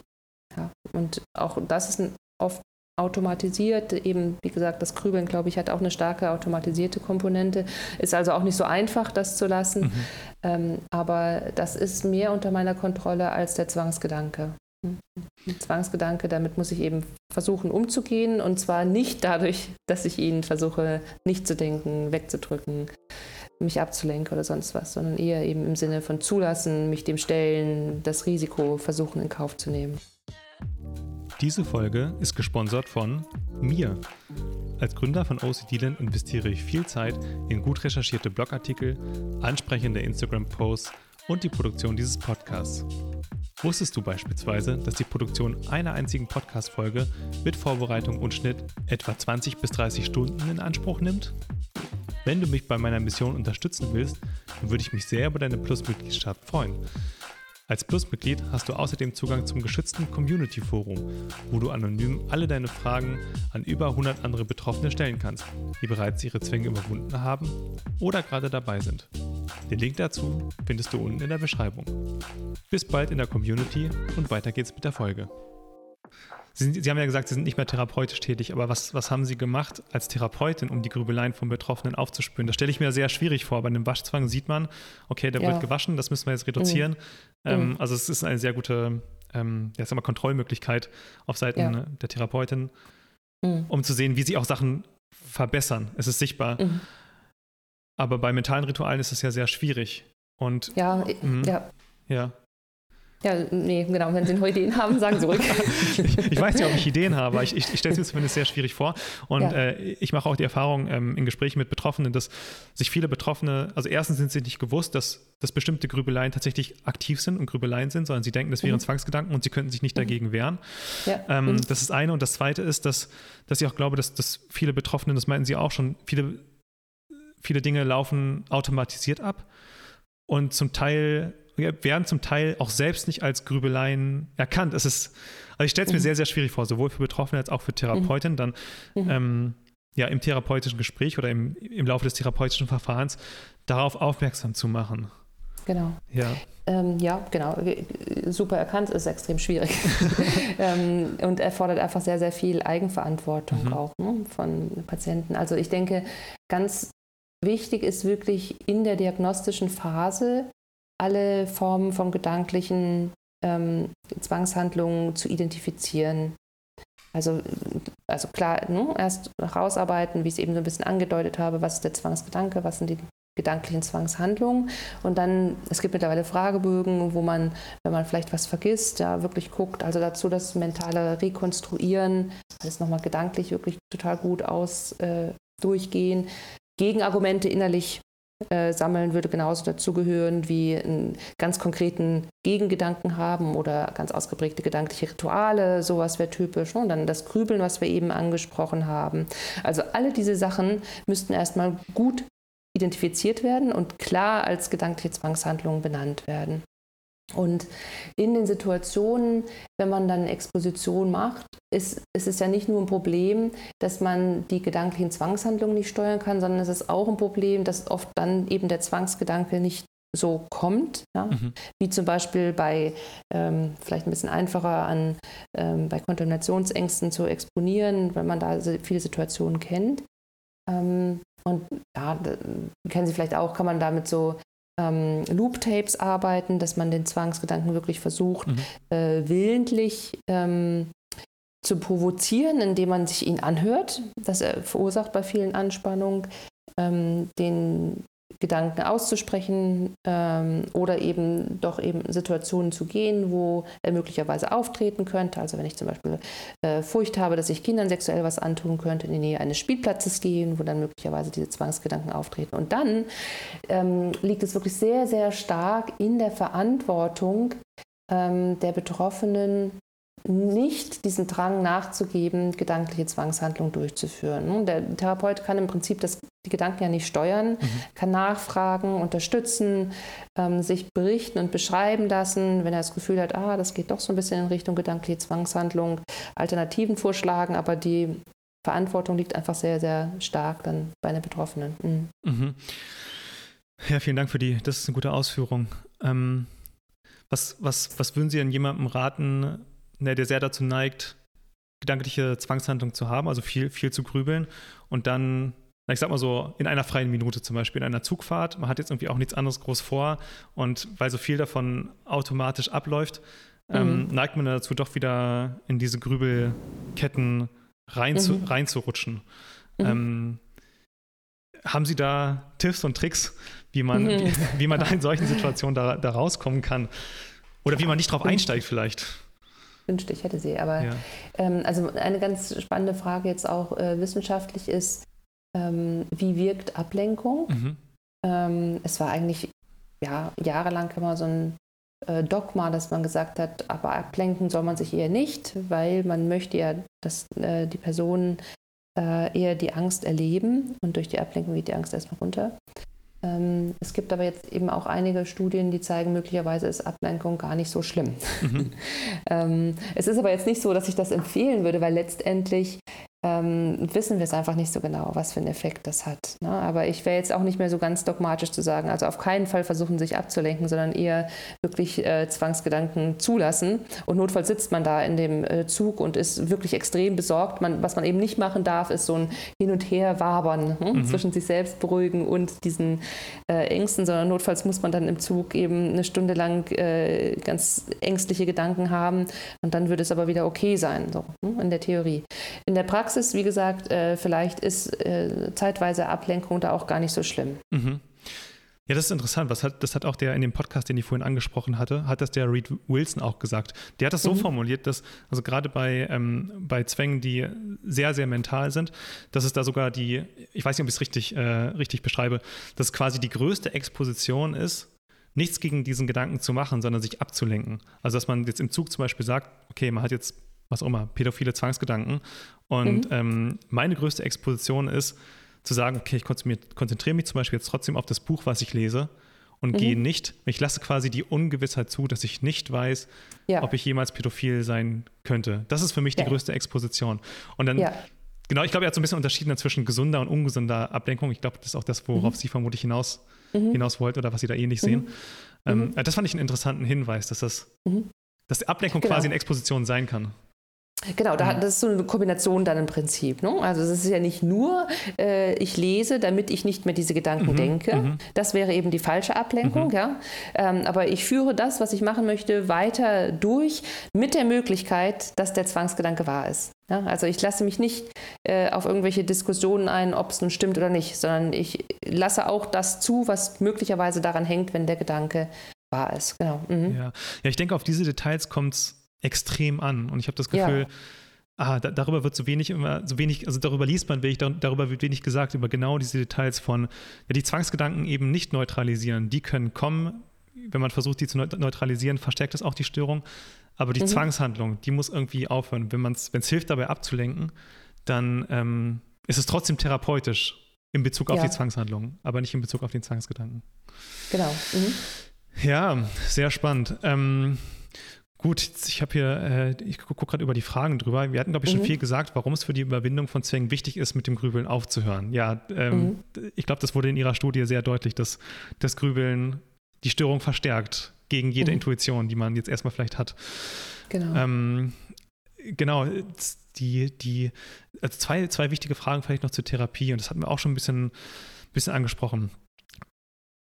S2: Mhm. Ja, und auch das ist oft automatisiert, eben wie gesagt, das Grübeln, glaube ich, hat auch eine starke automatisierte Komponente, ist also auch nicht so einfach, das zu lassen. Mhm. Ähm, aber das ist mehr unter meiner Kontrolle als der Zwangsgedanke. Ein Zwangsgedanke, damit muss ich eben versuchen umzugehen und zwar nicht dadurch, dass ich ihn versuche nicht zu denken, wegzudrücken, mich abzulenken oder sonst was, sondern eher eben im Sinne von zulassen, mich dem stellen, das Risiko versuchen in Kauf zu nehmen.
S1: Diese Folge ist gesponsert von mir. Als Gründer von OCD-Land investiere ich viel Zeit in gut recherchierte Blogartikel, ansprechende Instagram-Posts und die Produktion dieses Podcasts. Wusstest du beispielsweise, dass die Produktion einer einzigen Podcast-Folge mit Vorbereitung und Schnitt etwa 20 bis 30 Stunden in Anspruch nimmt? Wenn du mich bei meiner Mission unterstützen willst, dann würde ich mich sehr über deine Plus-Mitgliedschaft freuen. Als Plus-Mitglied hast du außerdem Zugang zum geschützten Community-Forum, wo du anonym alle deine Fragen an über 100 andere Betroffene stellen kannst, die bereits ihre Zwänge überwunden haben oder gerade dabei sind. Den Link dazu findest du unten in der Beschreibung. Bis bald in der Community und weiter geht's mit der Folge. Sie, Sie, haben ja gesagt, Sie sind nicht mehr therapeutisch tätig, aber was, was haben Sie gemacht als Therapeutin, um die Grübeleien vom Betroffenen aufzuspüren? Das stelle ich mir sehr schwierig vor. Bei einem Waschzwang sieht man, okay, der ja. wird gewaschen, das müssen wir jetzt reduzieren. Mhm. Ähm, mhm. also es ist eine sehr gute ähm, ja, mal, Kontrollmöglichkeit auf Seiten ja. der Therapeutin, mhm. um zu sehen, wie sie auch Sachen verbessern. Es ist sichtbar. Mhm. Aber bei mentalen Ritualen ist es ja sehr schwierig. Und,
S2: ja,
S1: mh,
S2: ja.
S1: Ja.
S2: Ja, nee, genau. Wenn Sie noch Ideen haben, sagen Sie ruhig.
S1: ich, ich, weiß nicht, ob ich Ideen habe, aber ich, ich, ich stelle es mir zumindest sehr schwierig vor. Und ja. äh, ich mache auch die Erfahrung ähm, in Gesprächen mit Betroffenen, dass sich viele Betroffene, also erstens sind sie nicht gewusst, dass, dass bestimmte Grübeleien tatsächlich aktiv sind und Grübeleien sind, sondern sie denken, das wären mhm. Zwangsgedanken und sie könnten sich nicht mhm. dagegen wehren. Ja. Ähm, mhm. Das ist eine. Und das zweite ist, dass, dass ich auch glaube, dass, dass viele Betroffene, das meinten Sie auch schon, viele, viele Dinge laufen automatisiert ab. Und zum Teil werden zum Teil auch selbst nicht als Grübeleien erkannt. Es ist, also ich stelle es mir mhm. sehr, sehr schwierig vor, sowohl für Betroffene als auch für Therapeutinnen, dann mhm. ähm, ja im therapeutischen Gespräch oder im, im Laufe des therapeutischen Verfahrens darauf aufmerksam zu machen.
S2: Genau.
S1: Ja.
S2: Ähm, ja, genau. Super erkannt ist extrem schwierig. ähm, und erfordert einfach sehr, sehr viel Eigenverantwortung mhm. auch ne, von Patienten. Also ich denke, ganz wichtig ist wirklich in der diagnostischen Phase alle Formen von gedanklichen ähm, Zwangshandlungen zu identifizieren. Also, also klar, ne, erst rausarbeiten, wie ich es eben so ein bisschen angedeutet habe, was ist der Zwangsgedanke, was sind die gedanklichen Zwangshandlungen. Und dann, es gibt mittlerweile Fragebögen, wo man, wenn man vielleicht was vergisst, ja, wirklich guckt, also dazu das mentale Rekonstruieren, alles nochmal gedanklich wirklich total gut aus äh, durchgehen, Gegenargumente innerlich äh, sammeln würde genauso dazugehören wie einen ganz konkreten Gegengedanken haben oder ganz ausgeprägte gedankliche Rituale, sowas wäre typisch. Und dann das Grübeln, was wir eben angesprochen haben. Also alle diese Sachen müssten erstmal gut identifiziert werden und klar als gedankliche Zwangshandlungen benannt werden. Und in den Situationen, wenn man dann Exposition macht, ist, ist es ja nicht nur ein Problem, dass man die gedanklichen Zwangshandlungen nicht steuern kann, sondern es ist auch ein Problem, dass oft dann eben der Zwangsgedanke nicht so kommt, ja? mhm. wie zum Beispiel bei ähm, vielleicht ein bisschen einfacher an ähm, bei Kontaminationsängsten zu exponieren, wenn man da viele Situationen kennt. Ähm, und ja, kennen Sie vielleicht auch, kann man damit so ähm, Loop-Tapes arbeiten, dass man den Zwangsgedanken wirklich versucht, mhm. äh, willentlich ähm, zu provozieren, indem man sich ihn anhört. Das äh, verursacht bei vielen Anspannung, ähm, den Gedanken auszusprechen ähm, oder eben doch eben Situationen zu gehen, wo er möglicherweise auftreten könnte. Also wenn ich zum Beispiel äh, Furcht habe, dass ich Kindern sexuell was antun könnte, in die Nähe eines Spielplatzes gehen, wo dann möglicherweise diese Zwangsgedanken auftreten. Und dann ähm, liegt es wirklich sehr, sehr stark in der Verantwortung ähm, der Betroffenen, nicht diesen Drang nachzugeben, gedankliche Zwangshandlungen durchzuführen. Der Therapeut kann im Prinzip das, die Gedanken ja nicht steuern, mhm. kann nachfragen, unterstützen, ähm, sich berichten und beschreiben lassen, wenn er das Gefühl hat, ah, das geht doch so ein bisschen in Richtung gedankliche Zwangshandlung, Alternativen vorschlagen, aber die Verantwortung liegt einfach sehr, sehr stark dann bei den Betroffenen. Mhm. Mhm.
S1: Ja, vielen Dank für die, das ist eine gute Ausführung. Ähm, was, was, was würden Sie an jemandem raten, ne, der sehr dazu neigt, gedankliche Zwangshandlung zu haben, also viel, viel zu grübeln und dann, ich sag mal so, in einer freien Minute zum Beispiel, in einer Zugfahrt, man hat jetzt irgendwie auch nichts anderes groß vor und weil so viel davon automatisch abläuft, ähm, mhm. neigt man dazu, doch wieder in diese Grübelketten rein mhm. reinzurutschen. Mhm. Ähm, haben Sie da Tipps und Tricks, wie man, wie, mhm. wie, man da in solchen Situationen da, da rauskommen kann? Oder wie man nicht drauf einsteigt vielleicht?
S2: wünschte, ich hätte sie. Aber ja. ähm, also eine ganz spannende Frage jetzt auch äh, wissenschaftlich ist, ähm, wie wirkt Ablenkung? Mhm. Ähm, es war eigentlich ja, jahrelang immer so ein äh, Dogma, dass man gesagt hat, aber ablenken soll man sich eher nicht, weil man möchte ja, dass äh, die Personen äh, eher die Angst erleben und durch die Ablenkung geht die Angst erstmal runter. Ähm, es gibt aber jetzt eben auch einige Studien, die zeigen, möglicherweise ist Ablenkung gar nicht so schlimm. Mhm. ähm, es ist aber jetzt nicht so, dass ich das empfehlen würde, weil letztendlich ähm, wissen wir es einfach nicht so genau, was für einen Effekt das hat. Ne? Aber ich wäre jetzt auch nicht mehr so ganz dogmatisch zu sagen, also auf keinen Fall versuchen, sich abzulenken, sondern eher wirklich äh, Zwangsgedanken zulassen. Und notfalls sitzt man da in dem äh, Zug und ist wirklich extrem besorgt. Man, was man eben nicht machen darf, ist so ein Hin und Her wabern hm? mhm. zwischen sich selbst beruhigen und diesen äh, Ängsten, sondern notfalls muss man dann im Zug eben eine Stunde lang äh, ganz ängstliche Gedanken haben und dann würde es aber wieder okay sein, so hm? in der Theorie. In der Praxis Praxis, wie gesagt, äh, vielleicht ist äh, zeitweise Ablenkung da auch gar nicht so schlimm. Mhm.
S1: Ja, das ist interessant. Was hat, das hat auch der in dem Podcast, den ich vorhin angesprochen hatte, hat das der Reed Wilson auch gesagt. Der hat das so mhm. formuliert, dass, also gerade bei, ähm, bei Zwängen, die sehr, sehr mental sind, dass es da sogar die, ich weiß nicht, ob ich es richtig, äh, richtig beschreibe, dass quasi die größte Exposition ist, nichts gegen diesen Gedanken zu machen, sondern sich abzulenken. Also dass man jetzt im Zug zum Beispiel sagt, okay, man hat jetzt was auch immer, pädophile Zwangsgedanken. Und mhm. ähm, meine größte Exposition ist, zu sagen, okay, ich konzentriere mich zum Beispiel jetzt trotzdem auf das Buch, was ich lese und mhm. gehe nicht, ich lasse quasi die Ungewissheit zu, dass ich nicht weiß, ja. ob ich jemals pädophil sein könnte. Das ist für mich die größte Exposition. Und dann, ja. genau, ich glaube, er hat so ein bisschen unterschieden zwischen gesunder und ungesunder Ablenkung. Ich glaube, das ist auch das, worauf mhm. Sie vermutlich hinaus, mhm. hinaus wollt oder was Sie da ähnlich sehen. Mhm. Ähm, das fand ich einen interessanten Hinweis, dass das, dass die Ablenkung genau. quasi eine Exposition sein kann.
S2: Genau, da, das ist so eine Kombination dann im Prinzip. Ne? Also es ist ja nicht nur, äh, ich lese, damit ich nicht mehr diese Gedanken mhm, denke. Mhm. Das wäre eben die falsche Ablenkung. Mhm. Ja? Ähm, aber ich führe das, was ich machen möchte, weiter durch mit der Möglichkeit, dass der Zwangsgedanke wahr ist. Ja? Also ich lasse mich nicht äh, auf irgendwelche Diskussionen ein, ob es nun stimmt oder nicht, sondern ich lasse auch das zu, was möglicherweise daran hängt, wenn der Gedanke wahr ist. Genau.
S1: Mhm. Ja. ja, ich denke, auf diese Details kommt es extrem an. Und ich habe das Gefühl, ja. ah, da, darüber wird so wenig immer, so wenig, also darüber liest man wenig, darüber wird wenig gesagt, über genau diese Details von, ja, die Zwangsgedanken eben nicht neutralisieren. Die können kommen, wenn man versucht, die zu neutralisieren, verstärkt das auch die Störung. Aber die mhm. Zwangshandlung, die muss irgendwie aufhören. Wenn es hilft, dabei abzulenken, dann ähm, ist es trotzdem therapeutisch in Bezug auf ja. die Zwangshandlung, aber nicht in Bezug auf den Zwangsgedanken.
S2: Genau. Mhm.
S1: Ja, sehr spannend. Ähm, Gut, ich habe hier, äh, ich gucke gerade über die Fragen drüber. Wir hatten, glaube ich, schon mhm. viel gesagt, warum es für die Überwindung von Zwängen wichtig ist, mit dem Grübeln aufzuhören. Ja, ähm, mhm. ich glaube, das wurde in Ihrer Studie sehr deutlich, dass das Grübeln die Störung verstärkt gegen jede mhm. Intuition, die man jetzt erstmal vielleicht hat. Genau. Ähm, genau, die, die, also zwei, zwei wichtige Fragen vielleicht noch zur Therapie und das hatten wir auch schon ein bisschen, bisschen angesprochen.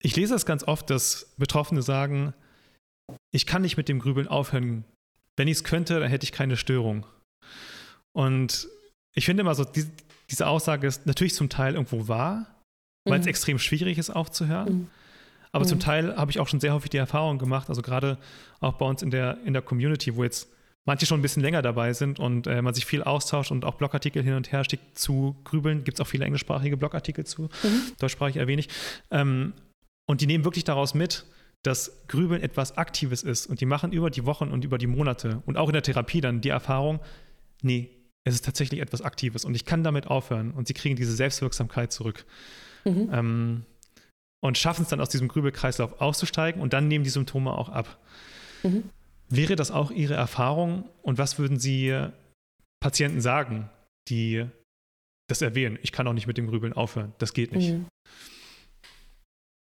S1: Ich lese das ganz oft, dass Betroffene sagen, ich kann nicht mit dem Grübeln aufhören. Wenn ich es könnte, dann hätte ich keine Störung. Und ich finde immer so, die, diese Aussage ist natürlich zum Teil irgendwo wahr, weil es mhm. extrem schwierig ist aufzuhören. Mhm. Aber mhm. zum Teil habe ich auch schon sehr häufig die Erfahrung gemacht, also gerade auch bei uns in der, in der Community, wo jetzt manche schon ein bisschen länger dabei sind und äh, man sich viel austauscht und auch Blogartikel hin und her schickt zu grübeln. Gibt es auch viele englischsprachige Blogartikel zu, mhm. deutschsprachig eher wenig. Ähm, und die nehmen wirklich daraus mit, dass Grübeln etwas Aktives ist und die machen über die Wochen und über die Monate und auch in der Therapie dann die Erfahrung, nee, es ist tatsächlich etwas Aktives und ich kann damit aufhören und sie kriegen diese Selbstwirksamkeit zurück. Mhm. Ähm, und schaffen es dann aus diesem Grübelkreislauf auszusteigen und dann nehmen die Symptome auch ab. Mhm. Wäre das auch Ihre Erfahrung und was würden Sie Patienten sagen, die das erwähnen? Ich kann auch nicht mit dem Grübeln aufhören, das geht nicht. Mhm.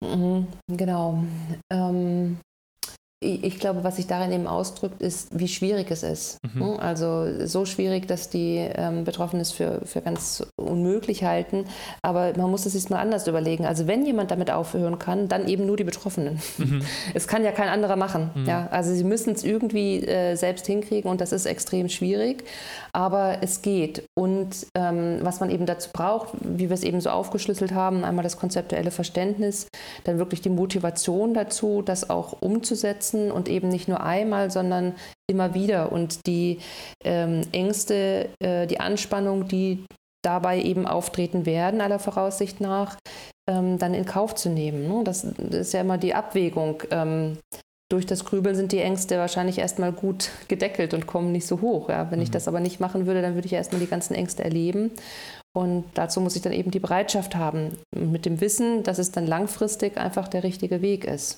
S2: Mhm, genau. Ähm, ich glaube, was sich darin eben ausdrückt, ist, wie schwierig es ist. Mhm. Hm? Also so schwierig, dass die ähm, Betroffenen es für, für ganz unmöglich halten. Aber man muss es sich mal anders überlegen. Also wenn jemand damit aufhören kann, dann eben nur die Betroffenen. Mhm. Es kann ja kein anderer machen. Mhm. Ja? Also sie müssen es irgendwie äh, selbst hinkriegen und das ist extrem schwierig. Aber es geht. Und ähm, was man eben dazu braucht, wie wir es eben so aufgeschlüsselt haben, einmal das konzeptuelle Verständnis, dann wirklich die Motivation dazu, das auch umzusetzen setzen und eben nicht nur einmal, sondern immer wieder und die ähm, Ängste, äh, die Anspannung, die dabei eben auftreten werden, aller Voraussicht nach, ähm, dann in Kauf zu nehmen. Ne? Das, das, ist ja immer die Abwägung. Ähm, durch das Grübeln sind die Ängste wahrscheinlich erstmal gut gedeckelt und kommen nicht so hoch. Ja? Wenn mhm. ich das aber nicht machen würde, dann würde ich erstmal die ganzen Ängste erleben. Und dazu muss ich dann eben die Bereitschaft haben, mit dem Wissen, dass es dann langfristig einfach der richtige Weg ist.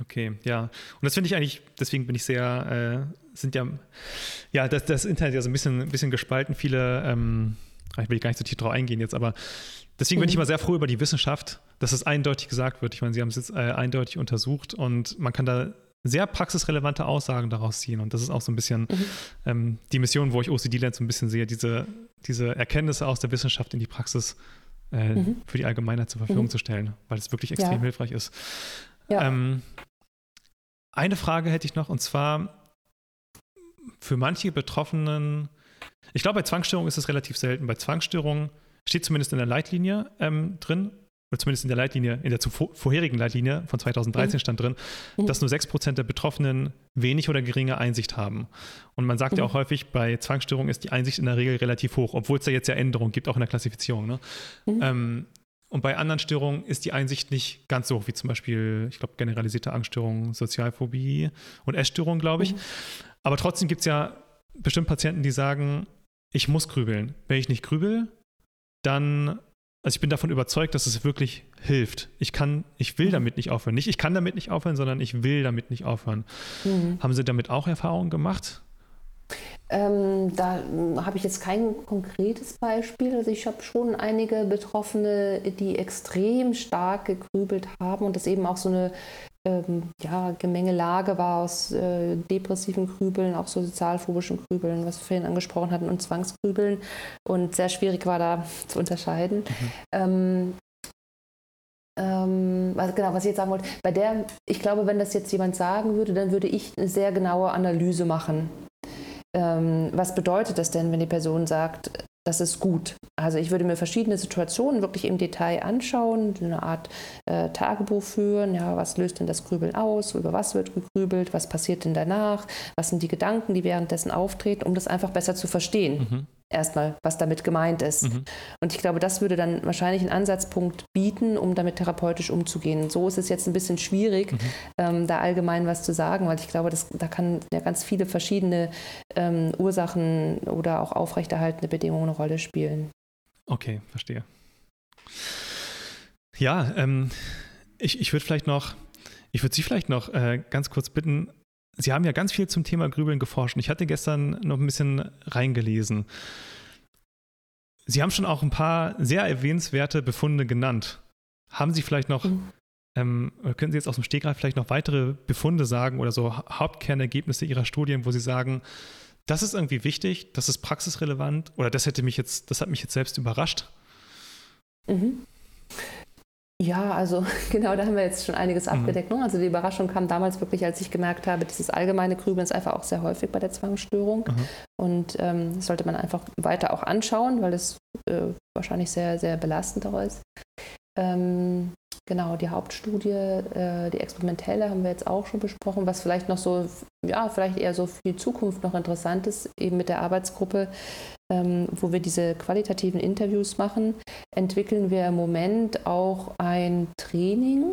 S1: Okay, ja. Und das finde ich eigentlich, deswegen bin ich sehr, äh, sind ja, ja, das, das Internet ja so ein bisschen, ein bisschen gespalten. Viele, ähm, ich will gar nicht so tief drauf eingehen jetzt, aber deswegen bin ich mhm. immer sehr froh über die Wissenschaft, dass es eindeutig gesagt wird. Ich meine, Sie haben es jetzt äh, eindeutig untersucht und man kann da sehr praxisrelevante Aussagen daraus ziehen. Und das ist auch so ein bisschen mhm. ähm, die Mission, wo ich OCD-Land so ein bisschen sehe, diese, diese Erkenntnisse aus der Wissenschaft in die Praxis äh, mhm. für die Allgemeinheit zur Verfügung mhm. zu stellen, weil es wirklich extrem ja. hilfreich ist. Ja. Ähm, eine Frage hätte ich noch, und zwar für manche Betroffenen, ich glaube, bei Zwangsstörungen ist es relativ selten. Bei Zwangsstörungen steht zumindest in der Leitlinie ähm, drin, oder zumindest in der Leitlinie, in der vorherigen Leitlinie von 2013 mhm. stand drin, mhm. dass nur 6% der Betroffenen wenig oder geringe Einsicht haben. Und man sagt mhm. ja auch häufig, bei Zwangsstörungen ist die Einsicht in der Regel relativ hoch, obwohl es da jetzt ja Änderungen gibt, auch in der Klassifizierung. Ne? Mhm. Ähm, und bei anderen Störungen ist die Einsicht nicht ganz so hoch, wie zum Beispiel, ich glaube, generalisierte Angststörungen, Sozialphobie und Essstörungen, glaube ich. Mhm. Aber trotzdem gibt es ja bestimmt Patienten, die sagen, ich muss grübeln. Wenn ich nicht grübel, dann, also ich bin davon überzeugt, dass es wirklich hilft. Ich kann, ich will mhm. damit nicht aufhören. Nicht, ich kann damit nicht aufhören, sondern ich will damit nicht aufhören. Mhm. Haben Sie damit auch Erfahrungen gemacht?
S2: Ähm, da habe ich jetzt kein konkretes Beispiel. Also ich habe schon einige Betroffene, die extrem stark gegrübelt haben und das eben auch so eine ähm, ja, Gemengelage war aus äh, depressiven Grübeln, auch so sozialphobischen Grübeln, was wir vorhin angesprochen hatten, und Zwangsgrübeln. Und sehr schwierig war da zu unterscheiden. Mhm. Ähm, was, genau, was ich jetzt sagen wollte, bei der, ich glaube, wenn das jetzt jemand sagen würde, dann würde ich eine sehr genaue Analyse machen ähm, was bedeutet das denn, wenn die Person sagt, das ist gut? Also ich würde mir verschiedene Situationen wirklich im Detail anschauen, eine Art äh, Tagebuch führen, ja, was löst denn das Grübeln aus, über was wird gegrübelt, was passiert denn danach, was sind die Gedanken, die währenddessen auftreten, um das einfach besser zu verstehen. Mhm erstmal, was damit gemeint ist. Mhm. Und ich glaube, das würde dann wahrscheinlich einen Ansatzpunkt bieten, um damit therapeutisch umzugehen. So ist es jetzt ein bisschen schwierig, mhm. ähm, da allgemein was zu sagen, weil ich glaube, das, da kann ja ganz viele verschiedene ähm, Ursachen oder auch aufrechterhaltende Bedingungen eine Rolle spielen.
S1: Okay, verstehe. Ja, ähm, ich, ich würde vielleicht noch, ich würde Sie vielleicht noch äh, ganz kurz bitten, Sie haben ja ganz viel zum Thema Grübeln geforscht ich hatte gestern noch ein bisschen reingelesen. Sie haben schon auch ein paar sehr erwähnenswerte Befunde genannt. Haben Sie vielleicht noch, mhm. ähm, können Sie jetzt aus dem Stegreif vielleicht noch weitere Befunde sagen oder so Hauptkernergebnisse Ihrer Studien, wo Sie sagen, das ist irgendwie wichtig, das ist praxisrelevant oder das hätte mich jetzt, das hat mich jetzt selbst überrascht?
S2: Mhm. Ja, also genau, da haben wir jetzt schon einiges mhm. abgedeckt. Ne? Also die Überraschung kam damals wirklich, als ich gemerkt habe, dieses allgemeine Grübeln ist einfach auch sehr häufig bei der Zwangsstörung. Mhm. Und ähm, das sollte man einfach weiter auch anschauen, weil es äh, wahrscheinlich sehr, sehr belastend auch ist. Ähm, Genau, die Hauptstudie, äh, die experimentelle, haben wir jetzt auch schon besprochen. Was vielleicht noch so, ja, vielleicht eher so für die Zukunft noch interessant ist, eben mit der Arbeitsgruppe, ähm, wo wir diese qualitativen Interviews machen, entwickeln wir im Moment auch ein Training,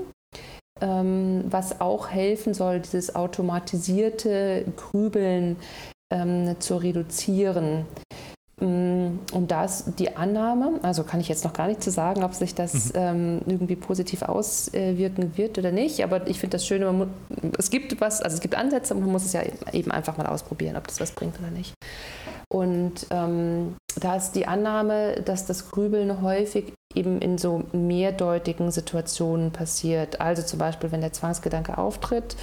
S2: ähm, was auch helfen soll, dieses automatisierte Grübeln ähm, zu reduzieren. Mm, und da ist die Annahme, also kann ich jetzt noch gar nicht zu sagen, ob sich das mhm. ähm, irgendwie positiv auswirken wird oder nicht, aber ich finde das Schöne, muss, es gibt was, also es gibt Ansätze und man muss es ja eben einfach mal ausprobieren, ob das was bringt oder nicht. Und ähm, da ist die Annahme, dass das Grübeln häufig eben in so mehrdeutigen Situationen passiert. Also zum Beispiel, wenn der Zwangsgedanke auftritt,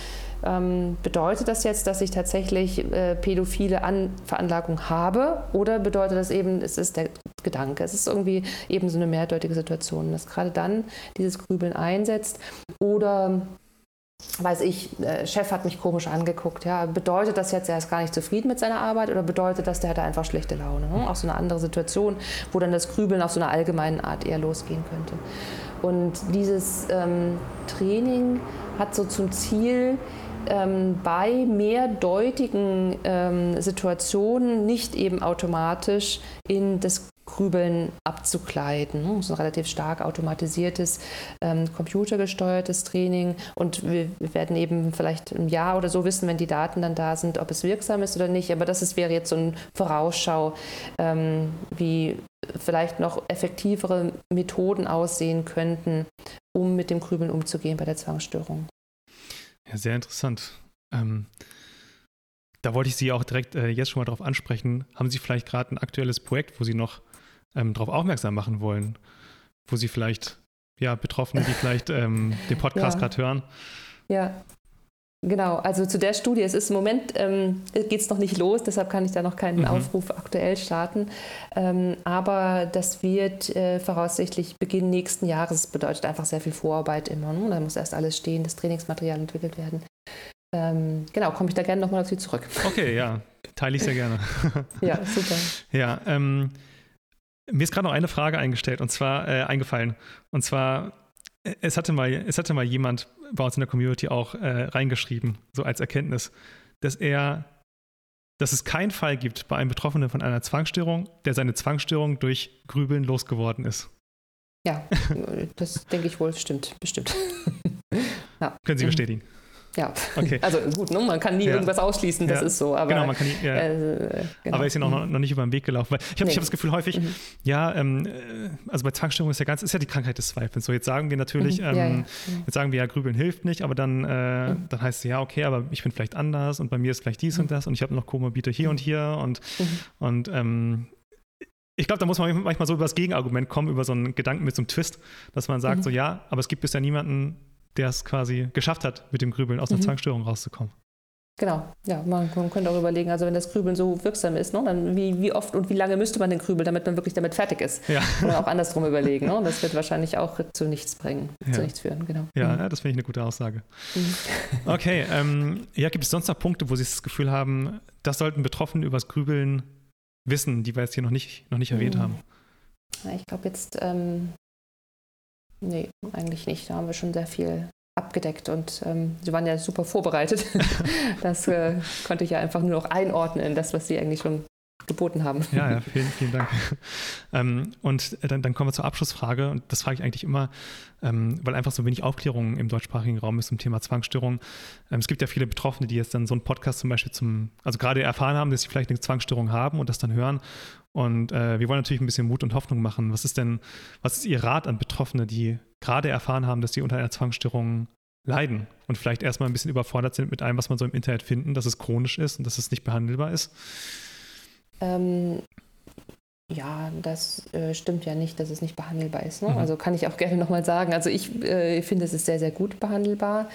S2: ähm, bedeutet das jetzt, dass ich tatsächlich äh, pädophile An Veranlagung habe oder bedeutet das eben, es ist der Gedanke? Es ist irgendwie eben so eine mehrdeutige Situation, dass gerade dann dieses Grübeln einsetzt oder weiß ich, der Chef hat mich komisch angeguckt. Ja. Bedeutet das jetzt, er ist gar nicht zufrieden mit seiner Arbeit oder bedeutet das, der hat einfach schlechte Laune? Ne? Auch so eine andere Situation, wo dann das Grübeln auf so einer allgemeinen Art eher losgehen könnte. Und dieses ähm, Training hat so zum Ziel, ähm, bei mehrdeutigen ähm, Situationen nicht eben automatisch in das Grübeln abzukleiden. Das ist ein relativ stark automatisiertes, ähm, computergesteuertes Training und wir, werden eben vielleicht im Jahr oder so wissen, wenn die Daten dann da sind, ob es wirksam ist oder nicht. Aber das ist, wäre jetzt so eine Vorausschau, ähm, wie vielleicht noch effektivere Methoden aussehen könnten, um mit dem Grübeln umzugehen bei der Zwangsstörung.
S1: Ja, sehr interessant. Ähm, da wollte ich Sie auch direkt äh, jetzt schon mal darauf ansprechen. Haben Sie vielleicht gerade ein aktuelles Projekt, wo Sie noch ähm, darauf aufmerksam machen wollen? Wo Sie vielleicht, ja, Betroffene, die vielleicht ähm, den Podcast ja. gerade hören?
S2: Ja, Genau, also zu der Studie, es ist im Moment, ähm, geht es noch nicht los, deshalb kann ich da noch keinen mhm. Aufruf aktuell starten. Ähm, aber das wird äh, voraussichtlich Beginn nächsten Jahres, bedeutet einfach sehr viel Vorarbeit immer. Ne? Da muss erst alles stehen, das Trainingsmaterial entwickelt werden. Ähm, genau, komme ich da gerne nochmal auf Sie zurück.
S1: Okay, ja, teile ich sehr gerne.
S2: ja, super.
S1: Ja, ähm, mir ist gerade noch eine Frage eingestellt und zwar äh, eingefallen. Und zwar, äh, es hatte mal, es hatte mal jemand bei uns in der Community auch äh, reingeschrieben, so als Erkenntnis, dass er, dass es keinen Fall gibt bei einem Betroffenen von einer Zwangsstörung, der seine Zwangsstörung durch Grübeln losgeworden ist.
S2: Ja, das denke ich wohl, stimmt, bestimmt.
S1: ja. Können Sie mhm. bestätigen?
S2: Ja, okay. also gut, ne? man kann nie ja. irgendwas ausschließen, das ja. ist so. Aber,
S1: genau, man kann nie, ja. äh, genau. Aber ist ja noch, mhm. noch nicht über den Weg gelaufen. Weil ich habe nee. hab das Gefühl häufig, mhm. ja, ähm, äh, also bei Zwangsstörungen ist ja ganz, ist ja die Krankheit des Zweifels. So, jetzt sagen wir natürlich, mhm. ähm, ja, jetzt sagen wir ja, Grübeln hilft nicht, aber dann, äh, mhm. dann heißt es ja, okay, aber ich bin vielleicht anders und bei mir ist vielleicht dies und mhm. das und ich habe noch Komorbide hier und hier und, und ähm, ich glaube, da muss man manchmal so über das Gegenargument kommen, über so einen Gedanken mit so einem Twist, dass man sagt, so ja, aber es gibt bisher niemanden, der es quasi geschafft hat, mit dem Grübeln aus einer mhm. Zwangsstörung rauszukommen.
S2: Genau, ja, man, man, könnte auch überlegen, also wenn das Grübeln so wirksam ist, ne, dann wie, wie oft und wie lange müsste man denn grübeln, damit man wirklich damit fertig ist? Ja. Oder auch andersrum überlegen. Ne? Das wird wahrscheinlich auch zu nichts bringen, ja. zu nichts führen, genau.
S1: Ja, mhm. das finde ich eine gute Aussage. Mhm. Okay, ähm, ja, gibt es sonst noch Punkte, wo Sie das Gefühl haben, das sollten Betroffene über das Grübeln wissen, die wir jetzt hier noch nicht, noch nicht erwähnt mhm. haben?
S2: Ja, ich glaube jetzt, ähm, nee, eigentlich nicht. Da haben wir schon sehr viel abgedeckt und ähm, sie waren ja super vorbereitet. das äh, konnte ich ja einfach nur noch einordnen, das, was sie eigentlich schon geboten haben.
S1: Ja, ja vielen, vielen Dank. ähm, und dann, dann, kommen wir zur Abschlussfrage und das frage ich eigentlich immer, ähm, weil einfach so wenig Aufklärung im deutschsprachigen Raum ist zum Thema Zwangsstörung. Ähm, es gibt ja viele Betroffene, die jetzt dann so einen Podcast zum Beispiel zum, also gerade erfahren haben, dass sie vielleicht eine Zwangsstörung haben und das dann hören. Und äh, wir wollen natürlich ein bisschen Mut und Hoffnung machen. Was ist denn, was ist Ihr Rat an Betroffene, die gerade erfahren haben, dass sie unter einer Zwangsstörung leiden und vielleicht erstmal ein bisschen überfordert sind mit allem, was man so im Internet finden, dass es chronisch ist und dass es nicht behandelbar ist?
S2: Ähm, ja, das äh, stimmt ja nicht, dass es nicht behandelbar ist. Ne? Mhm. Also kann ich auch gerne nochmal sagen. Also ich äh, finde, es ist sehr, sehr gut behandelbar.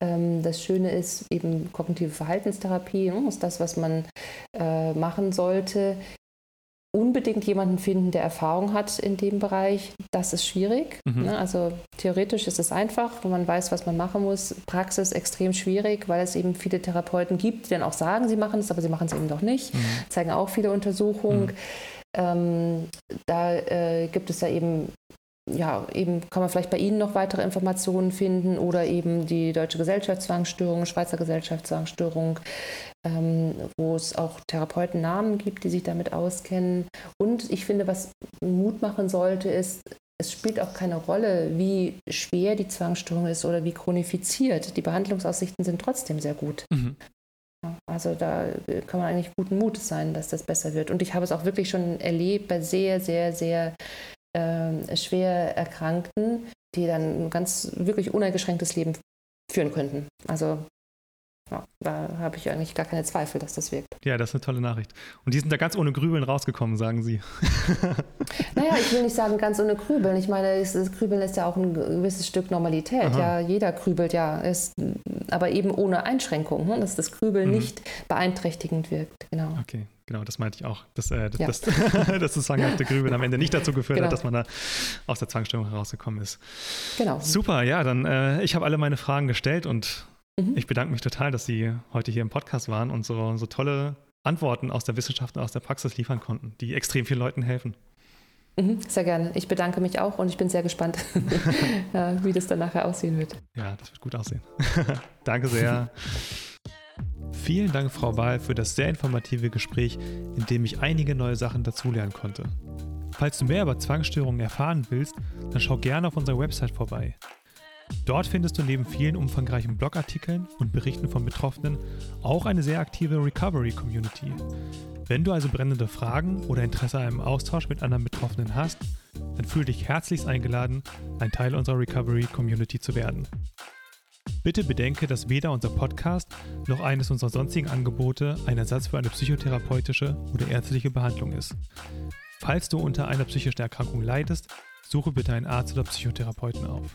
S2: Ähm, das Schöne ist eben kognitive Verhaltenstherapie, ne? ist das, was man äh, machen sollte unbedingt jemanden finden, der Erfahrung hat in dem Bereich, das ist schwierig. Mhm. Ne? Also theoretisch ist es einfach, wenn man weiß, was man machen muss. Praxis extrem schwierig, weil es eben viele Therapeuten gibt, die dann auch sagen, sie machen es, aber sie machen es eben doch nicht. Mhm. Zeigen auch viele Untersuchungen. Mhm. Ähm, da äh, gibt es ja eben ja, eben kann man vielleicht bei Ihnen noch weitere Informationen finden oder eben die Deutsche Gesellschaft Zwangsstörung, Schweizer Gesellschaft Zwangsstörung, ähm, wo es auch Therapeutennamen gibt, die sich damit auskennen. Und ich finde, was Mut machen sollte, ist, es spielt auch keine Rolle, wie schwer die Zwangsstörung ist oder wie chronifiziert. Die Behandlungsaussichten sind trotzdem sehr gut. Mhm. Also da kann man eigentlich guten Mutes sein, dass das besser wird. Und ich habe es auch wirklich schon erlebt bei sehr, sehr, sehr äh, schwer Erkrankten, die dann ein ganz wirklich uneingeschränktes Leben führen könnten. Also ja, da habe ich eigentlich gar keine Zweifel, dass das wirkt.
S1: Ja, das ist eine tolle Nachricht. Und die sind da ganz ohne Grübeln rausgekommen, sagen Sie.
S2: naja, ich will nicht sagen ganz ohne Grübeln. Ich meine, das Grübeln ist ja auch ein gewisses Stück Normalität. Aha. Ja, jeder grübelt ja, ist, aber eben ohne Einschränkung, ne? dass das Grübeln mhm. nicht beeinträchtigend wirkt. Genau.
S1: Okay. Genau, das meinte ich auch. Dass, äh, ja. dass, dass das zwanghafte Grübeln am Ende nicht dazu geführt genau. hat, dass man da aus der Zwangsstörung herausgekommen ist. Genau. Super, ja, dann äh, ich habe alle meine Fragen gestellt und mhm. ich bedanke mich total, dass Sie heute hier im Podcast waren und so, so tolle Antworten aus der Wissenschaft und aus der Praxis liefern konnten, die extrem vielen Leuten helfen.
S2: Mhm, sehr gerne. Ich bedanke mich auch und ich bin sehr gespannt, wie das dann nachher aussehen wird.
S1: Ja, das wird gut aussehen. Danke sehr. Vielen Dank, Frau Wahl, für das sehr informative Gespräch, in dem ich einige neue Sachen dazulernen konnte. Falls du mehr über Zwangsstörungen erfahren willst, dann schau gerne auf unserer Website vorbei. Dort findest du neben vielen umfangreichen Blogartikeln und Berichten von Betroffenen auch eine sehr aktive Recovery-Community. Wenn du also brennende Fragen oder Interesse an einem Austausch mit anderen Betroffenen hast, dann fühle dich herzlichst eingeladen, ein Teil unserer Recovery-Community zu werden. Bitte bedenke, dass weder unser Podcast noch eines unserer sonstigen Angebote ein Ersatz für eine psychotherapeutische oder ärztliche Behandlung ist. Falls du unter einer psychischen Erkrankung leidest, suche bitte einen Arzt oder Psychotherapeuten auf.